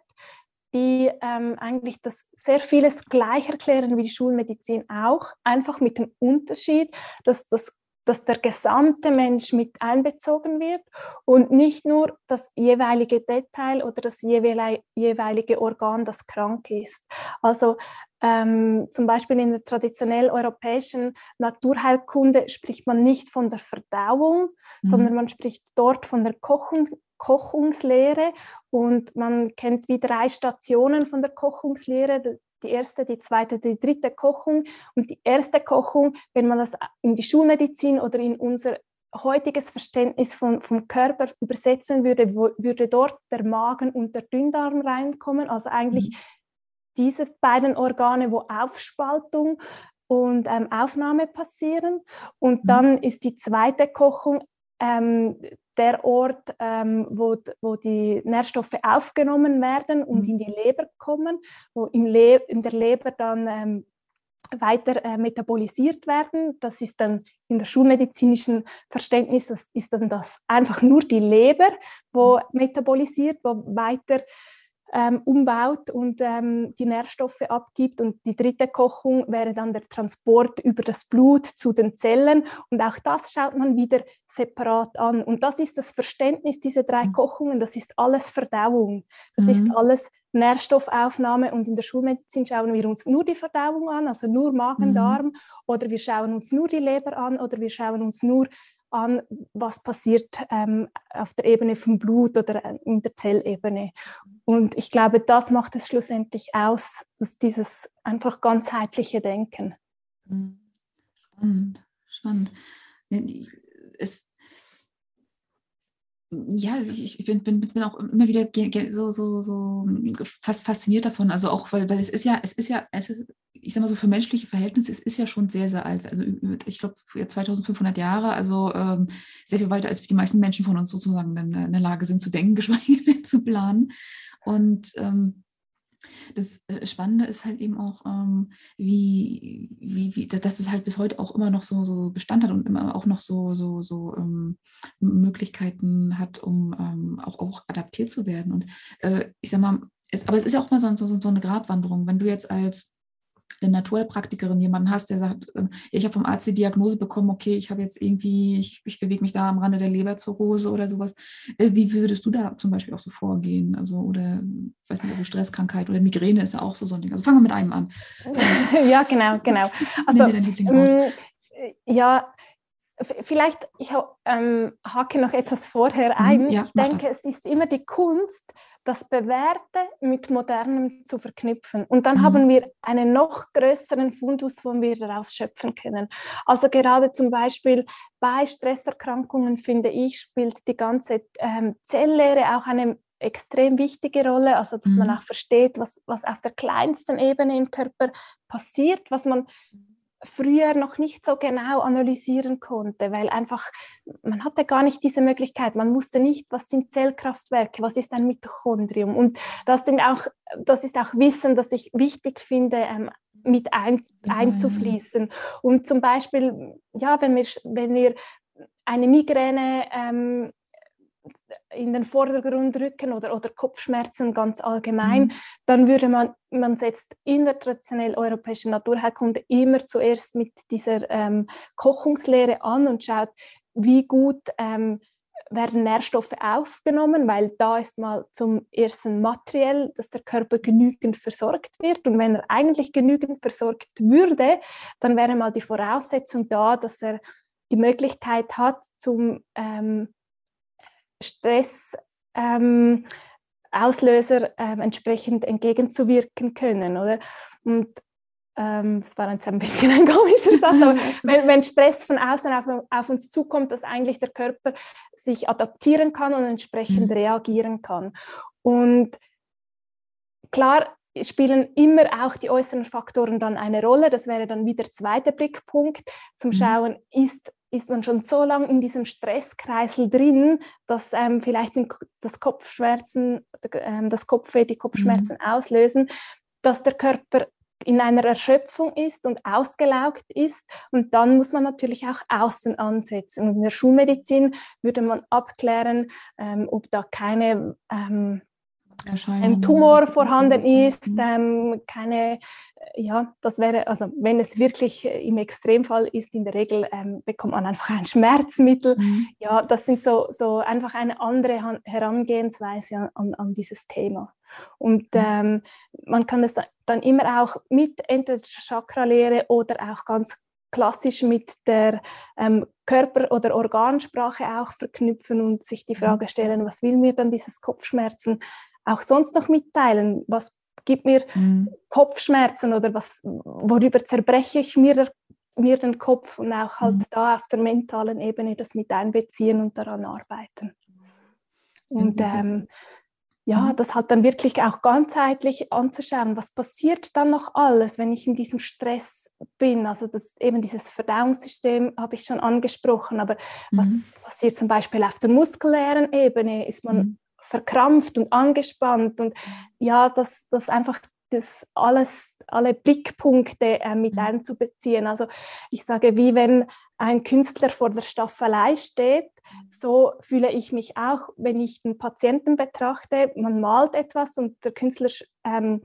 die ähm, eigentlich das sehr vieles gleich erklären wie die Schulmedizin auch, einfach mit dem Unterschied, dass das dass der gesamte Mensch mit einbezogen wird und nicht nur das jeweilige Detail oder das jeweilige Organ, das krank ist. Also ähm, zum Beispiel in der traditionell europäischen Naturheilkunde spricht man nicht von der Verdauung, mhm. sondern man spricht dort von der Kochung, Kochungslehre und man kennt wie drei Stationen von der Kochungslehre die erste, die zweite, die dritte Kochung. Und die erste Kochung, wenn man das in die Schulmedizin oder in unser heutiges Verständnis von, vom Körper übersetzen würde, wo, würde dort der Magen und der Dünndarm reinkommen. Also eigentlich mhm. diese beiden Organe, wo Aufspaltung und ähm, Aufnahme passieren. Und mhm. dann ist die zweite Kochung ähm, der Ort, ähm, wo, wo die Nährstoffe aufgenommen werden und mhm. in die Leber kommen, wo im Le in der Leber dann ähm, weiter äh, metabolisiert werden. Das ist dann in der schulmedizinischen Verständnis, das ist dann das einfach nur die Leber, wo mhm. metabolisiert, wo weiter ähm, umbaut und ähm, die Nährstoffe abgibt. Und die dritte Kochung wäre dann der Transport über das Blut zu den Zellen. Und auch das schaut man wieder separat an. Und das ist das Verständnis dieser drei mhm. Kochungen. Das ist alles Verdauung. Das mhm. ist alles Nährstoffaufnahme. Und in der Schulmedizin schauen wir uns nur die Verdauung an, also nur Magen-Darm. Mhm. Oder wir schauen uns nur die Leber an oder wir schauen uns nur an, was passiert ähm, auf der Ebene vom Blut oder äh, in der Zellebene. Und ich glaube, das macht es schlussendlich aus, dass dieses einfach ganzheitliche Denken. Mhm. Spannend, spannend. Es, ja, ich, bin, bin, bin auch immer wieder so, so, so fast fasziniert davon. Also auch, weil, weil es ist ja, es ist ja, es ist, ich sag mal so, für menschliche Verhältnisse, es ist ja schon sehr, sehr alt. Also ich glaube, 2500 Jahre, also ähm, sehr viel weiter, als die meisten Menschen von uns sozusagen in, in der Lage sind zu denken, <laughs> geschweige denn zu planen. Und ähm, das äh, Spannende ist halt eben auch, ähm, wie, wie, wie, dass es halt bis heute auch immer noch so, so Bestand hat und immer auch noch so, so, so ähm, Möglichkeiten hat, um ähm, auch, auch adaptiert zu werden. Und äh, ich sag mal, es, aber es ist ja auch mal so, so, so eine Gratwanderung. Wenn du jetzt als eine Naturheilpraktikerin jemanden hast, der sagt, ähm, ich habe vom Arzt die Diagnose bekommen, okay, ich habe jetzt irgendwie, ich, ich bewege mich da am Rande der Leberzirrhose oder sowas. Äh, wie würdest du da zum Beispiel auch so vorgehen? Also, oder, weiß nicht, also Stresskrankheit oder Migräne ist ja auch so, so ein Ding. Also fangen wir mit einem an. <laughs> ja, genau, genau. <laughs> Also, ähm, ja, Vielleicht, ich ähm, hake noch etwas vorher mhm, ein. Ja, ich denke, das. es ist immer die Kunst, das Bewährte mit Modernem zu verknüpfen. Und dann mhm. haben wir einen noch größeren Fundus, wo wir daraus schöpfen können. Also gerade zum Beispiel bei Stresserkrankungen, finde ich, spielt die ganze ähm, Zelllehre auch eine extrem wichige Rolle, also dass mhm. man auch versteht, was, was auf der kleinsten Ebene im Körper passiert, was man früher noch nicht so genau analysieren konnte, weil einfach man hatte gar nicht diese Möglichkeit. Man wusste nicht, was sind Zellkraftwerke, was ist ein Mitochondrium. Und das sind auch, das ist auch Wissen, das ich wichtig finde, ähm, mit ein, einzufließen. Und zum Beispiel, ja, wenn wir, wenn wir eine Migräne ähm, in den Vordergrund rücken oder, oder Kopfschmerzen ganz allgemein, mhm. dann würde man, man setzt in der traditionell europäischen Naturheilkunde immer zuerst mit dieser ähm, Kochungslehre an und schaut, wie gut ähm, werden Nährstoffe aufgenommen, weil da ist mal zum ersten materiell, dass der Körper genügend versorgt wird. Und wenn er eigentlich genügend versorgt würde, dann wäre mal die Voraussetzung da, dass er die Möglichkeit hat, zum ähm, Stress ähm, Auslöser ähm, entsprechend entgegenzuwirken können, oder? Und ähm, das war jetzt ein bisschen ein komischer Satz, aber <laughs> wenn, wenn, Stress von außen auf, auf, uns zukommt, dass eigentlich der Körper sich adaptieren kann und entsprechend mhm. reagieren kann. Und klar spielen immer auch die äußeren Faktoren dann eine Rolle. Das wäre dann wieder der zweite Blickpunkt, zum mhm. Schauen, ist ist man schon so lange in diesem Stresskreisel drin, dass ähm, vielleicht das Kopfschmerzen, ähm, das Kopfweh, die Kopfschmerzen mhm. auslösen, dass der Körper in einer Erschöpfung ist und ausgelaugt ist. Und dann muss man natürlich auch außen ansetzen. Und in der Schulmedizin würde man abklären, ähm, ob da keine ähm, ein Tumor vorhanden ist, ähm, keine, äh, ja, das wäre, also wenn es wirklich äh, im Extremfall ist, in der Regel ähm, bekommt man einfach ein Schmerzmittel. Mhm. Ja, das sind so, so einfach eine andere Herangehensweise an, an dieses Thema. Und mhm. ähm, man kann es dann immer auch mit entweder Chakralehre oder auch ganz klassisch mit der ähm, Körper- oder Organsprache auch verknüpfen und sich die mhm. Frage stellen, was will mir dann dieses Kopfschmerzen auch sonst noch mitteilen? Was gibt mir mhm. Kopfschmerzen oder was, worüber zerbreche ich mir, mir den Kopf und auch halt mhm. da auf der mentalen Ebene das mit einbeziehen und daran arbeiten. Und ähm, ja, mhm. das halt dann wirklich auch ganzheitlich anzuschauen, was passiert dann noch alles, wenn ich in diesem Stress bin. Also das, eben dieses Verdauungssystem habe ich schon angesprochen, aber mhm. was passiert zum Beispiel auf der muskulären Ebene? Ist man mhm verkrampft und angespannt und ja, dass das einfach das alles, alle Blickpunkte äh, mit mhm. einzubeziehen. Also ich sage, wie wenn ein Künstler vor der Staffelei steht, so fühle ich mich auch, wenn ich den Patienten betrachte. Man malt etwas und der Künstler ähm,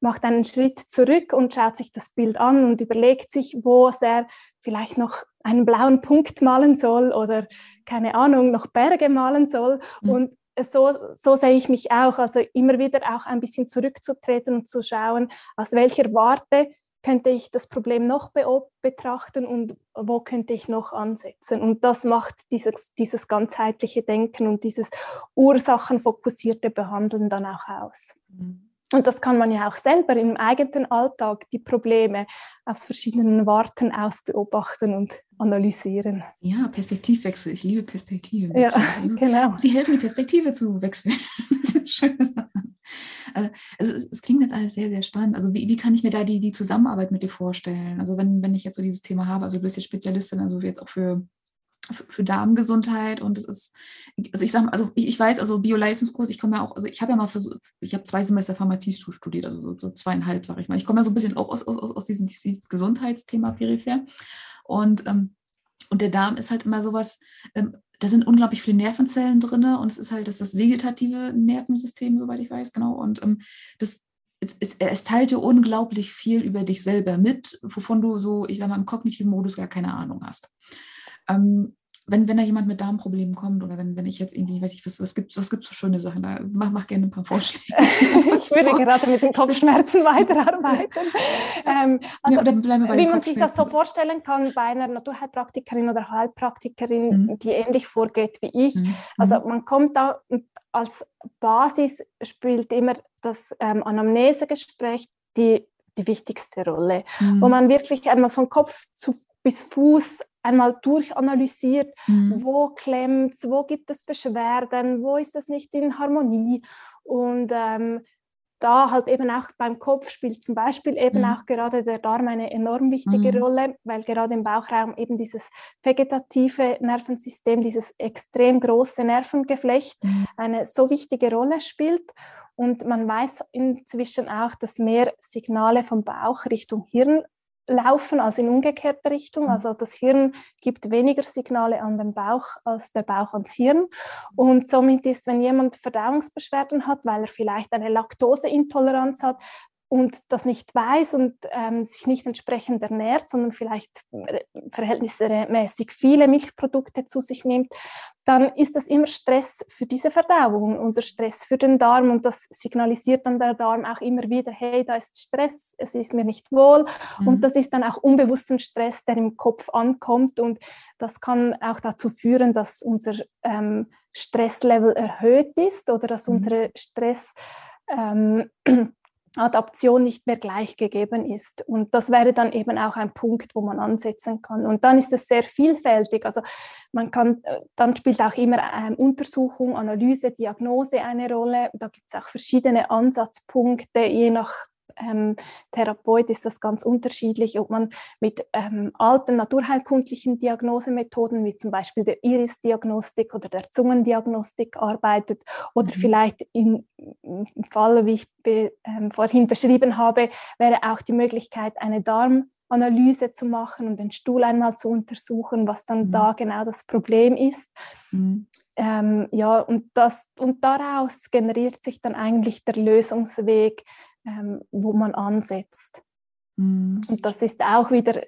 macht einen Schritt zurück und schaut sich das Bild an und überlegt sich, wo er vielleicht noch einen blauen Punkt malen soll oder keine Ahnung, noch Berge malen soll. Mhm. Und so, so sehe ich mich auch, also immer wieder auch ein bisschen zurückzutreten und zu schauen, aus welcher Warte könnte ich das Problem noch be betrachten und wo könnte ich noch ansetzen. Und das macht dieses, dieses ganzheitliche Denken und dieses ursachenfokussierte Behandeln dann auch aus. Und das kann man ja auch selber im eigenen Alltag, die Probleme aus verschiedenen Warten aus beobachten und analysieren. Ja, Perspektivwechsel. Ich liebe Perspektive. Ja, also, genau. Sie helfen, die Perspektive zu wechseln. <laughs> das ist schön. Äh, also es, es, klingt jetzt alles sehr, sehr spannend. Also wie, wie kann ich mir da die, die Zusammenarbeit mit dir vorstellen? Also wenn, wenn ich jetzt so dieses Thema habe, also du bist ja Spezialistin, also jetzt auch für für Darmgesundheit und es ist, also ich sage, also ich, ich, weiß, also Bio-Leistungskurs, ich komme ja auch, also ich habe ja mal versucht, ich habe zwei Semester Pharmazie studiert, also so, so zweieinhalb, sage ich mal. Ich komme ja so ein bisschen auch aus, aus, aus diesem, Gesundheitsthema peripher und, ähm, und der Darm ist halt immer sowas, ähm, da sind unglaublich viele Nervenzellen drin und es ist halt das, das vegetative Nervensystem, soweit ich weiß, genau. Und ähm, das, es, es, es, teilt dir unglaublich viel über dich selber mit, wovon du so, ich sage mal, im kognitiven Modus gar keine Ahnung hast. Ähm, wenn, wenn da jemand mit Darmproblemen kommt oder wenn, wenn ich jetzt irgendwie, weiß ich, was, was gibt es was gibt's für schöne Sachen da? Mach, mach gerne ein paar Vorschläge. <laughs> <laughs> ich würde gerade mit den Kopfschmerzen weiterarbeiten. <laughs> ähm, also, ja, wie man sich das so vorstellen kann bei einer Naturheilpraktikerin oder Heilpraktikerin, mhm. die ähnlich vorgeht wie ich. Mhm. Also man kommt da als Basis spielt immer das ähm, Anamnesegespräch die, die wichtigste Rolle, mhm. wo man wirklich einmal von Kopf zu, bis Fuß einmal durchanalysiert, mhm. wo klemmt es, wo gibt es Beschwerden, wo ist es nicht in Harmonie. Und ähm, da halt eben auch beim Kopf spielt zum Beispiel eben mhm. auch gerade der Darm eine enorm wichtige mhm. Rolle, weil gerade im Bauchraum eben dieses vegetative Nervensystem, dieses extrem große Nervengeflecht mhm. eine so wichtige Rolle spielt. Und man weiß inzwischen auch, dass mehr Signale vom Bauch Richtung Hirn laufen als in umgekehrte Richtung. Mhm. Also das Hirn gibt weniger Signale an den Bauch als der Bauch ans Hirn. Und somit ist, wenn jemand Verdauungsbeschwerden hat, weil er vielleicht eine Laktoseintoleranz hat, und das nicht weiß und ähm, sich nicht entsprechend ernährt, sondern vielleicht verhältnismäßig viele Milchprodukte zu sich nimmt, dann ist das immer Stress für diese Verdauung und der Stress für den Darm und das signalisiert dann der Darm auch immer wieder, hey, da ist Stress, es ist mir nicht wohl mhm. und das ist dann auch unbewussten Stress, der im Kopf ankommt und das kann auch dazu führen, dass unser ähm, Stresslevel erhöht ist oder dass mhm. unsere Stress ähm, Adaption nicht mehr gleich gegeben ist. Und das wäre dann eben auch ein Punkt, wo man ansetzen kann. Und dann ist es sehr vielfältig. Also man kann, äh, dann spielt auch immer ähm, Untersuchung, Analyse, Diagnose eine Rolle. Da gibt es auch verschiedene Ansatzpunkte, je nach ähm, Therapeut ist das ganz unterschiedlich, ob man mit ähm, alten naturheilkundlichen Diagnosemethoden wie zum Beispiel der Iris-Diagnostik oder der Zungendiagnostik arbeitet oder mhm. vielleicht im, im Fall, wie ich be, ähm, vorhin beschrieben habe, wäre auch die Möglichkeit, eine Darmanalyse zu machen und den Stuhl einmal zu untersuchen, was dann mhm. da genau das Problem ist. Mhm. Ähm, ja, und, das, und daraus generiert sich dann eigentlich der Lösungsweg, ähm, wo man ansetzt. Mhm. Und das ist auch wieder,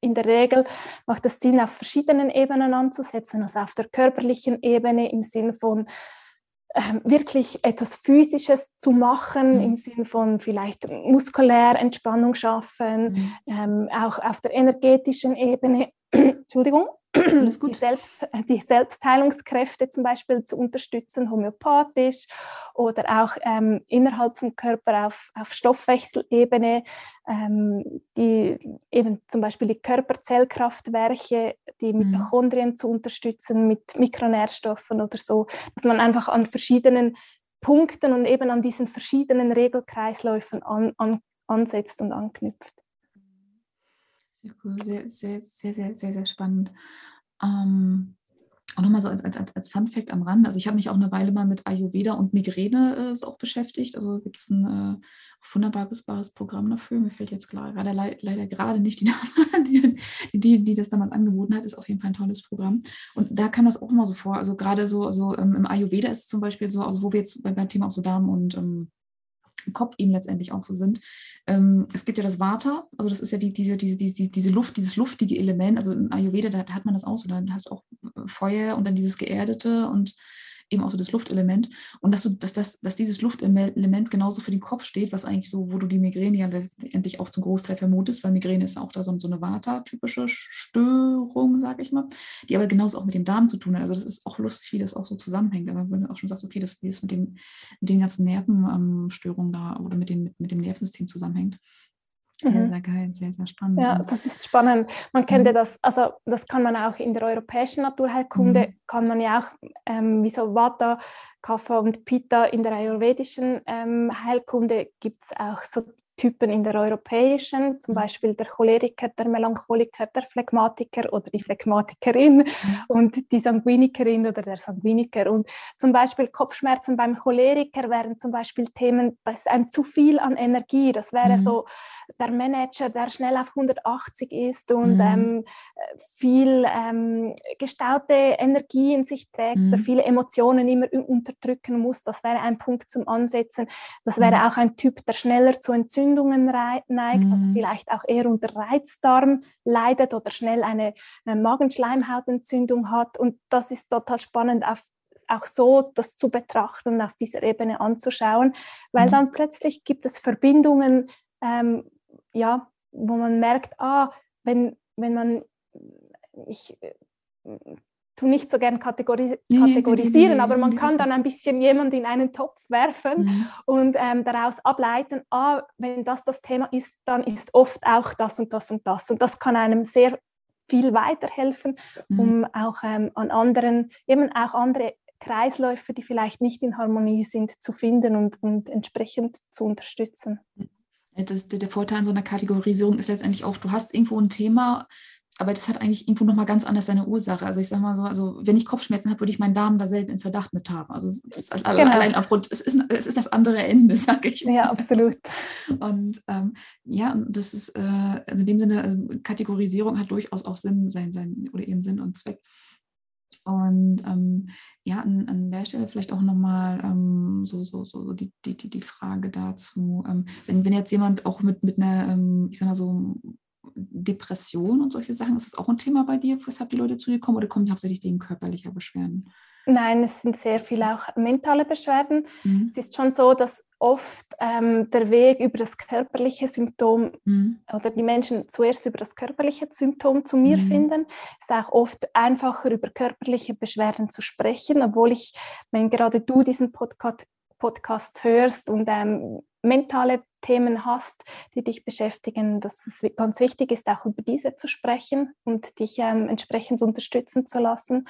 in der Regel macht es Sinn, auf verschiedenen Ebenen anzusetzen, also auf der körperlichen Ebene im Sinn von ähm, wirklich etwas Physisches zu machen, mhm. im Sinn von vielleicht muskulär Entspannung schaffen, mhm. ähm, auch auf der energetischen Ebene, <clears throat> Entschuldigung, <clears throat> die, Selbst, die, Selbstheilungskräfte zum Beispiel zu unterstützen, homöopathisch oder auch ähm, innerhalb vom Körper auf, auf Stoffwechselebene, ähm, die eben zum Beispiel die Körperzellkraftwerke, die mhm. Mitochondrien mhm. zu unterstützen mit Mikronährstoffen oder so, dass man einfach an verschiedenen Punkten und eben an diesen verschiedenen Regelkreisläufen an, an, ansetzt und anknüpft. Sehr cool, sehr, sehr, sehr, sehr, sehr, sehr spannend. Ähm, und nochmal so als, als, als Fun Fact am Rand. Also ich habe mich auch eine Weile mal mit Ayurveda und Migräne äh, auch beschäftigt. Also gibt es ein äh, wunderbares Programm dafür. Mir fällt jetzt klar, gerade, leider gerade nicht die Name, <laughs> die, die, die das damals angeboten hat, ist auf jeden Fall ein tolles Programm. Und da kam das auch immer so vor. Also gerade so, also ähm, im Ayurveda ist es zum Beispiel so, also wo wir jetzt beim Thema auch so Darm und ähm, Kopf eben letztendlich auch so sind. Ähm, es gibt ja das Vata, also das ist ja die, diese, diese, diese, diese Luft, dieses luftige Element. Also in Ayurveda, da, hat man das auch so, da hast du auch äh, Feuer und dann dieses Geerdete und eben auch so das Luftelement. Und dass du, dass, dass, dass dieses Luftelement genauso für den Kopf steht, was eigentlich so, wo du die Migräne ja letztendlich auch zum Großteil vermutest, weil Migräne ist auch da so, so eine Vata-typische Störung, sage ich mal, die aber genauso auch mit dem Darm zu tun hat. Also das ist auch lustig, wie das auch so zusammenhängt. Aber wenn du auch schon sagst, okay, das, wie das mit den, mit den ganzen Nervenstörungen da oder mit, den, mit dem Nervensystem zusammenhängt. Sehr, mhm. sehr geil, sehr, sehr spannend. Ja, das ist spannend. Man kennt ja mhm. das, also das kann man auch in der europäischen Naturheilkunde, mhm. kann man ja auch, ähm, wie so Vata, Kapha und Pitta in der ayurvedischen ähm, Heilkunde gibt es auch so Typen in der europäischen, zum mhm. Beispiel der Choleriker, der Melancholiker, der Phlegmatiker oder die Phlegmatikerin mhm. und die Sanguinikerin oder der Sanguiniker. Und zum Beispiel Kopfschmerzen beim Choleriker wären zum Beispiel Themen, das ist ein zu viel an Energie. Das wäre mhm. so der Manager, der schnell auf 180 ist und mhm. ähm, viel ähm, gestaute Energie in sich trägt mhm. oder viele Emotionen immer unterdrücken muss. Das wäre ein Punkt zum Ansetzen. Das wäre mhm. auch ein Typ, der schneller zu entzünden Entzündungen neigt, also mhm. also vielleicht auch eher unter Reizdarm leidet oder schnell eine, eine Magenschleimhautentzündung hat. Und das ist total spannend, auf, auch so das zu betrachten, auf dieser Ebene anzuschauen, weil mhm. dann plötzlich gibt es Verbindungen, ähm, ja, wo man merkt, ah, wenn, wenn man, ich tu nicht so gern kategori kategorisieren, aber man kann dann ein bisschen jemand in einen Topf werfen mhm. und ähm, daraus ableiten, ah, wenn das das Thema ist, dann ist oft auch das und das und das. Und das kann einem sehr viel weiterhelfen, mhm. um auch ähm, an anderen, eben auch andere Kreisläufe, die vielleicht nicht in Harmonie sind, zu finden und, und entsprechend zu unterstützen. Das, der Vorteil an so einer Kategorisierung ist letztendlich auch, du hast irgendwo ein Thema, aber das hat eigentlich irgendwo nochmal ganz anders seine Ursache. Also ich sage mal so, also wenn ich Kopfschmerzen habe, würde ich meinen Darm da selten in Verdacht mit haben. Also es ist genau. allein aufgrund, es ist, es ist das andere Ende, <laughs> sage ich. Mal. Ja, absolut. Und ähm, ja, das ist, äh, also in dem Sinne, äh, Kategorisierung hat durchaus auch Sinn, sein, sein oder ihren Sinn und Zweck. Und ähm, ja, an, an, der Stelle vielleicht auch nochmal ähm, so, so, so die, die, die Frage dazu, ähm, wenn, wenn jetzt jemand auch mit, mit einer, ähm, ich sag mal so, Depression und solche Sachen? Ist das auch ein Thema bei dir, weshalb die Leute zu dir kommen oder kommen die hauptsächlich wegen körperlicher Beschwerden? Nein, es sind sehr viele auch mentale Beschwerden. Mhm. Es ist schon so, dass oft ähm, der Weg über das körperliche Symptom mhm. oder die Menschen zuerst über das körperliche Symptom zu mir mhm. finden. Es ist auch oft einfacher, über körperliche Beschwerden zu sprechen, obwohl ich, wenn gerade du diesen Podcast, Podcast hörst und ähm, mentale Themen hast, die dich beschäftigen, dass es ganz wichtig ist, auch über diese zu sprechen und dich ähm, entsprechend unterstützen zu lassen.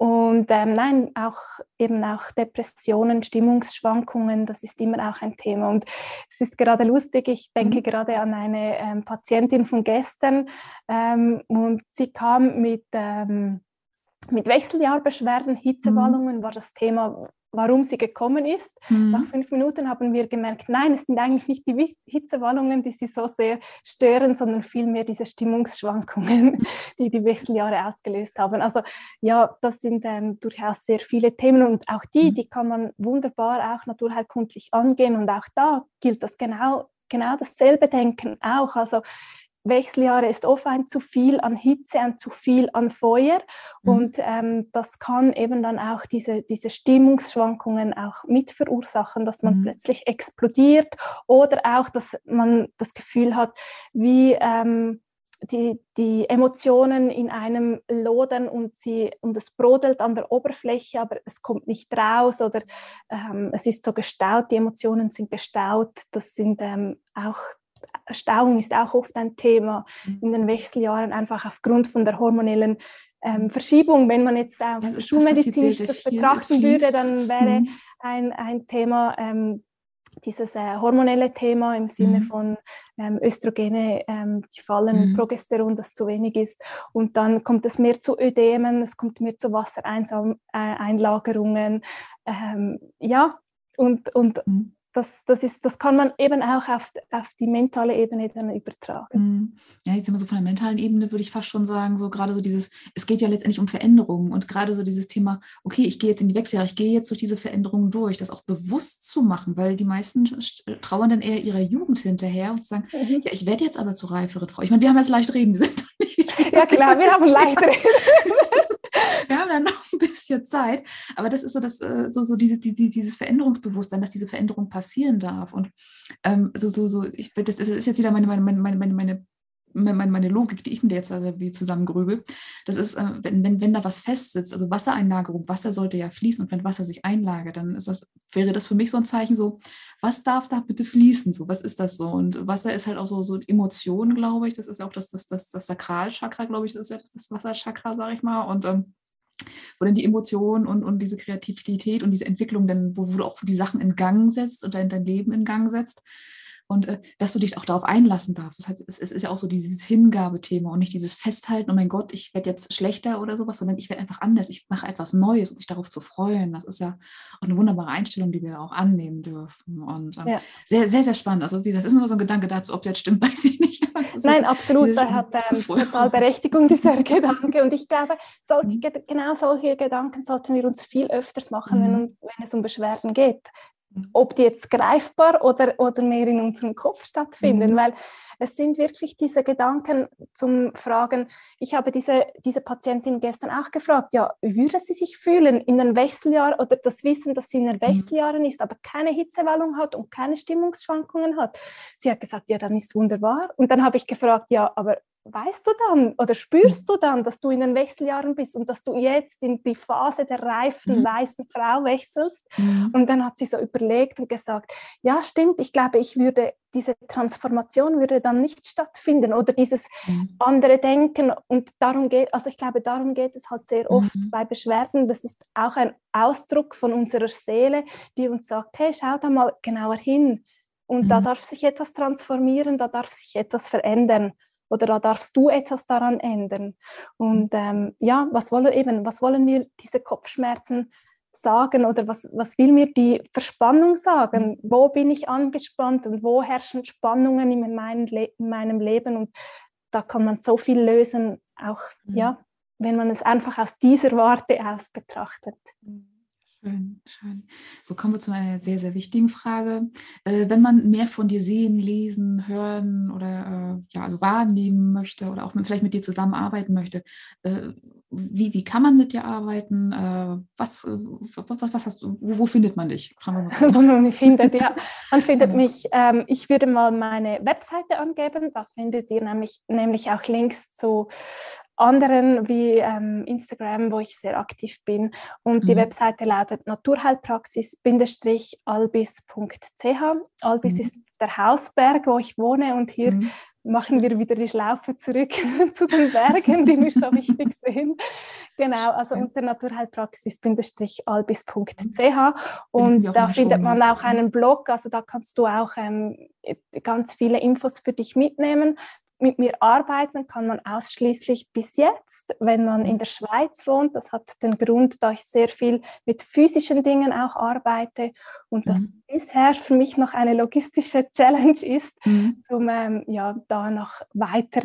Und ähm, nein, auch eben auch Depressionen, Stimmungsschwankungen, das ist immer auch ein Thema. Und es ist gerade lustig, ich denke mhm. gerade an eine ähm, Patientin von gestern ähm, und sie kam mit, ähm, mit Wechseljahrbeschwerden, Hitzewallungen mhm. war das Thema warum sie gekommen ist. Mhm. Nach fünf Minuten haben wir gemerkt, nein, es sind eigentlich nicht die Hitzewallungen, die sie so sehr stören, sondern vielmehr diese Stimmungsschwankungen, <laughs> die die Wechseljahre ausgelöst haben. Also ja, das sind ähm, durchaus sehr viele Themen und auch die, mhm. die kann man wunderbar auch naturheilkundlich angehen und auch da gilt das genau genau dasselbe Denken auch. Also Wechseljahre ist oft ein zu viel an Hitze, ein zu viel an Feuer mhm. und ähm, das kann eben dann auch diese, diese Stimmungsschwankungen auch mit verursachen, dass man mhm. plötzlich explodiert oder auch, dass man das Gefühl hat, wie ähm, die, die Emotionen in einem lodern und, sie, und es brodelt an der Oberfläche, aber es kommt nicht raus oder ähm, es ist so gestaut, die Emotionen sind gestaut. Das sind ähm, auch Stauung ist auch oft ein Thema mhm. in den Wechseljahren, einfach aufgrund von der hormonellen ähm, Verschiebung. Wenn man jetzt auf ja, schulmedizinisch das betrachten würde, dann <laughs> wäre mhm. ein, ein Thema ähm, dieses äh, hormonelle Thema im Sinne mhm. von ähm, Östrogene, ähm, die fallen, mhm. Progesteron, das zu wenig ist. Und dann kommt es mehr zu Ödemen, es kommt mehr zu Wassereinlagerungen. Äh, ähm, ja, und, und mhm das, das, ist, das kann man eben auch auf, auf die mentale Ebene dann übertragen. Mhm. Ja, jetzt immer so von der mentalen Ebene würde ich fast schon sagen, so gerade so dieses, es geht ja letztendlich um Veränderungen und gerade so dieses Thema, okay, ich gehe jetzt in die Wechseljahre, ich gehe jetzt durch diese Veränderungen durch, das auch bewusst zu machen, weil die meisten trauern dann eher ihrer Jugend hinterher und sagen, mhm. ja, ich werde jetzt aber zur reiferen Frau. Ich meine, wir haben jetzt leicht reden, wir sind Ja <laughs> klar, wir haben leicht <laughs> reden. wir haben dann noch ein bisschen hier Zeit. Aber das ist so, das, äh, so, so diese, die, dieses Veränderungsbewusstsein, dass diese Veränderung passieren darf. Und ähm, so, so, so, ich, das, das ist jetzt wieder meine, meine, meine, meine, meine meine, meine Logik, die ich mir jetzt wie zusammengrübel, das ist, äh, wenn, wenn, wenn da was festsitzt, also Wassereinlagerung, Wasser sollte ja fließen und wenn Wasser sich einlagert, dann ist das, wäre das für mich so ein Zeichen so, was darf da bitte fließen? So, was ist das so? Und Wasser ist halt auch so, so Emotionen, glaube ich. Das ist auch das, das, das, das Sakralchakra, glaube ich, das ist ja das, das Wasserchakra, sage ich mal. Und ähm, wo dann die Emotionen und, und diese Kreativität und diese Entwicklung dann, wo, wo du auch die Sachen in Gang setzt und dein, dein Leben in Gang setzt, und äh, dass du dich auch darauf einlassen darfst. Es, es, ist ja auch so dieses Hingabethema und nicht dieses Festhalten, oh mein Gott, ich werde jetzt schlechter oder sowas, sondern ich werde einfach anders, ich mache etwas Neues und sich darauf zu freuen. Das ist ja auch eine wunderbare Einstellung, die wir auch annehmen dürfen. Und ähm, ja. sehr, sehr, sehr spannend. Also wie gesagt, das ist nur so ein Gedanke dazu, ob der jetzt stimmt, <laughs> weiß ich nicht. Nein, absolut, da hat ähm, total Berechtigung dieser <laughs> Gedanke. Und ich glaube, solche, mhm. genau solche Gedanken sollten wir uns viel öfters machen, mhm. wenn, wenn es um Beschwerden geht ob die jetzt greifbar oder, oder mehr in unserem Kopf stattfinden, mhm. weil es sind wirklich diese Gedanken zum Fragen, ich habe diese, diese Patientin gestern auch gefragt, ja, wie würde sie sich fühlen in den Wechseljahren oder das Wissen, dass sie in den mhm. Wechseljahren ist, aber keine Hitzewallung hat und keine Stimmungsschwankungen hat. Sie hat gesagt, ja, dann ist wunderbar. Und dann habe ich gefragt, ja, aber weißt du dann oder spürst du dann, dass du in den Wechseljahren bist und dass du jetzt in die Phase der reifen mhm. weißen Frau wechselst? Mhm. Und dann hat sie so überlegt und gesagt, ja, stimmt, ich glaube, ich würde, diese Transformation würde dann nicht stattfinden oder dieses mhm. andere Denken. Und darum geht, also ich glaube, darum geht es halt sehr oft mhm. bei Beschwerden. Das ist auch ein Ausdruck von unserer Seele, die uns sagt, hey, schau da mal genauer hin. Und da mhm. darf sich etwas transformieren, da darf sich etwas verändern oder da darfst du etwas daran ändern. Und ähm, ja, was wollen eben, was wollen wir diese Kopfschmerzen sagen oder was, was will mir die Verspannung sagen? Wo bin ich angespannt und wo herrschen Spannungen in, meinem, Le in meinem Leben? Und da kann man so viel lösen, auch mhm. ja, wenn man es einfach aus dieser Warte aus betrachtet. Schön, schön. So kommen wir zu einer sehr, sehr wichtigen Frage. Äh, wenn man mehr von dir sehen, lesen, hören oder äh, ja, also wahrnehmen möchte oder auch mit, vielleicht mit dir zusammenarbeiten möchte, äh, wie, wie kann man mit dir arbeiten? Äh, was, äh, was, was hast du, wo, wo findet man dich? <laughs> wo man mich findet, ja. <laughs> Man findet mich, ähm, ich würde mal meine Webseite angeben, da findet ihr nämlich, nämlich auch Links zu anderen wie ähm, Instagram, wo ich sehr aktiv bin. Und mhm. die Webseite lautet naturheilpraxis-albis.ch. Albis mhm. ist der Hausberg, wo ich wohne und hier mhm. Machen wir wieder die Schlaufe zurück <laughs> zu den Bergen, die mir so wichtig sind. Genau, also unter naturheilpraxis-albis.ch und da findet man auch einen Blog, also da kannst du auch ähm, ganz viele Infos für dich mitnehmen mit mir arbeiten kann man ausschließlich bis jetzt, wenn man in der Schweiz wohnt. Das hat den Grund, da ich sehr viel mit physischen Dingen auch arbeite und das mhm. bisher für mich noch eine logistische <laughs> Challenge ist, mhm. um ähm, ja, da noch weiter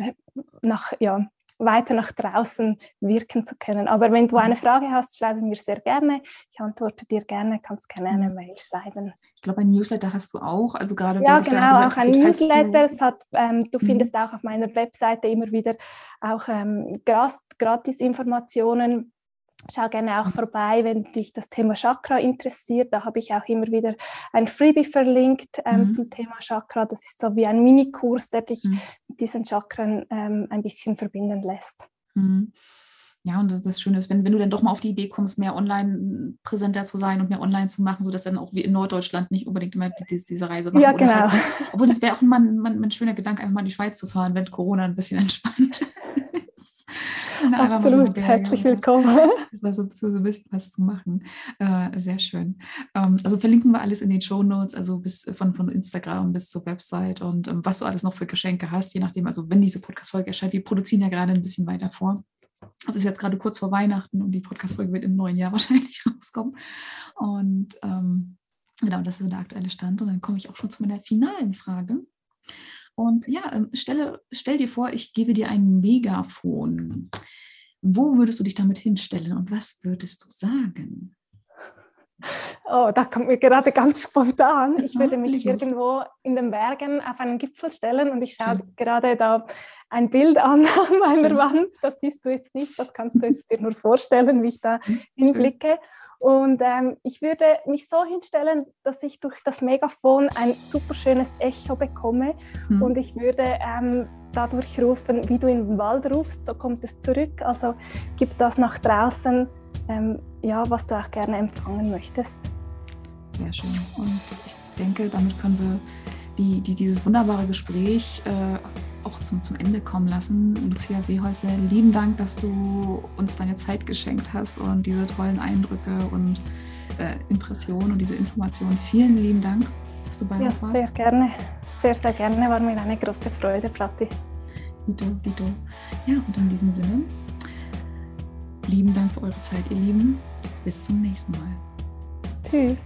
nach, ja, weiter nach draußen wirken zu können. Aber wenn du eine mhm. Frage hast, schreibe mir sehr gerne. Ich antworte dir gerne, kannst gerne eine mhm. Mail schreiben. Ich glaube, ein Newsletter hast du auch. Also gerade ja, genau, auch ein Newsletter. Es hat, ähm, du mhm. findest auch auf meiner Webseite immer wieder auch ähm, Gratis-Informationen Schau gerne auch vorbei, wenn dich das Thema Chakra interessiert. Da habe ich auch immer wieder ein Freebie verlinkt ähm, mhm. zum Thema Chakra. Das ist so wie ein Minikurs, der dich mhm. mit diesen Chakren ähm, ein bisschen verbinden lässt. Mhm. Ja, und das Schöne ist, wenn, wenn du dann doch mal auf die Idee kommst, mehr online präsenter zu sein und mehr online zu machen, sodass dann auch wie in Norddeutschland nicht unbedingt immer die, diese Reise machen. Ja, genau. Halt, obwohl das wäre auch mal ein, ein, ein, schöner Gedanke, einfach mal in die Schweiz zu fahren, wenn Corona ein bisschen entspannt <laughs> ist. <laughs> Absolut, <laughs> so herzlich willkommen. Also so, so ein bisschen was zu machen. Äh, sehr schön. Ähm, also verlinken wir alles in den Show Notes, also bis von, von Instagram bis zur Website und ähm, was du alles noch für Geschenke hast, je nachdem, also wenn diese Podcast-Folge erscheint, wir produzieren ja gerade ein bisschen weiter vor. Also ist jetzt gerade kurz vor Weihnachten und die Podcast-Folge wird im neuen Jahr <laughs> wahrscheinlich rauskommen. Und ähm, genau, das ist so der aktuelle Stand. Und dann komme ich auch schon zu meiner finalen Frage. Und ja, ähm, stelle, stell dir vor, ich gebe dir ein Megafon. Wo würdest du dich damit hinstellen und was würdest du sagen? Oh, da kommt mir gerade ganz spontan. Ich würde mich irgendwo in den Bergen auf einen Gipfel stellen und ich schaue Schön. gerade da ein Bild an <laughs> an meiner Schön. Wand. Das siehst du jetzt nicht, das kannst du jetzt dir nur vorstellen, wie ich da mhm. hinblicke. Und ähm, ich würde mich so hinstellen, dass ich durch das Megafon ein super schönes Echo bekomme. Mhm. Und ich würde ähm, dadurch rufen, wie du in den Wald rufst, so kommt es zurück. Also gib das nach draußen, ähm, ja, was du auch gerne empfangen möchtest. Sehr schön. Und ich denke, damit können wir die, die dieses wunderbare Gespräch äh, auch zum, zum Ende kommen lassen. Lucia Seeholzer, lieben Dank, dass du uns deine Zeit geschenkt hast und diese tollen Eindrücke und äh, Impressionen und diese Informationen. Vielen lieben Dank, dass du bei ja, uns warst. Sehr gerne, sehr, sehr gerne. War mir eine große Freude, Platti. Dito, Dito. Ja, und in diesem Sinne, lieben Dank für eure Zeit, ihr Lieben. Bis zum nächsten Mal. Tschüss.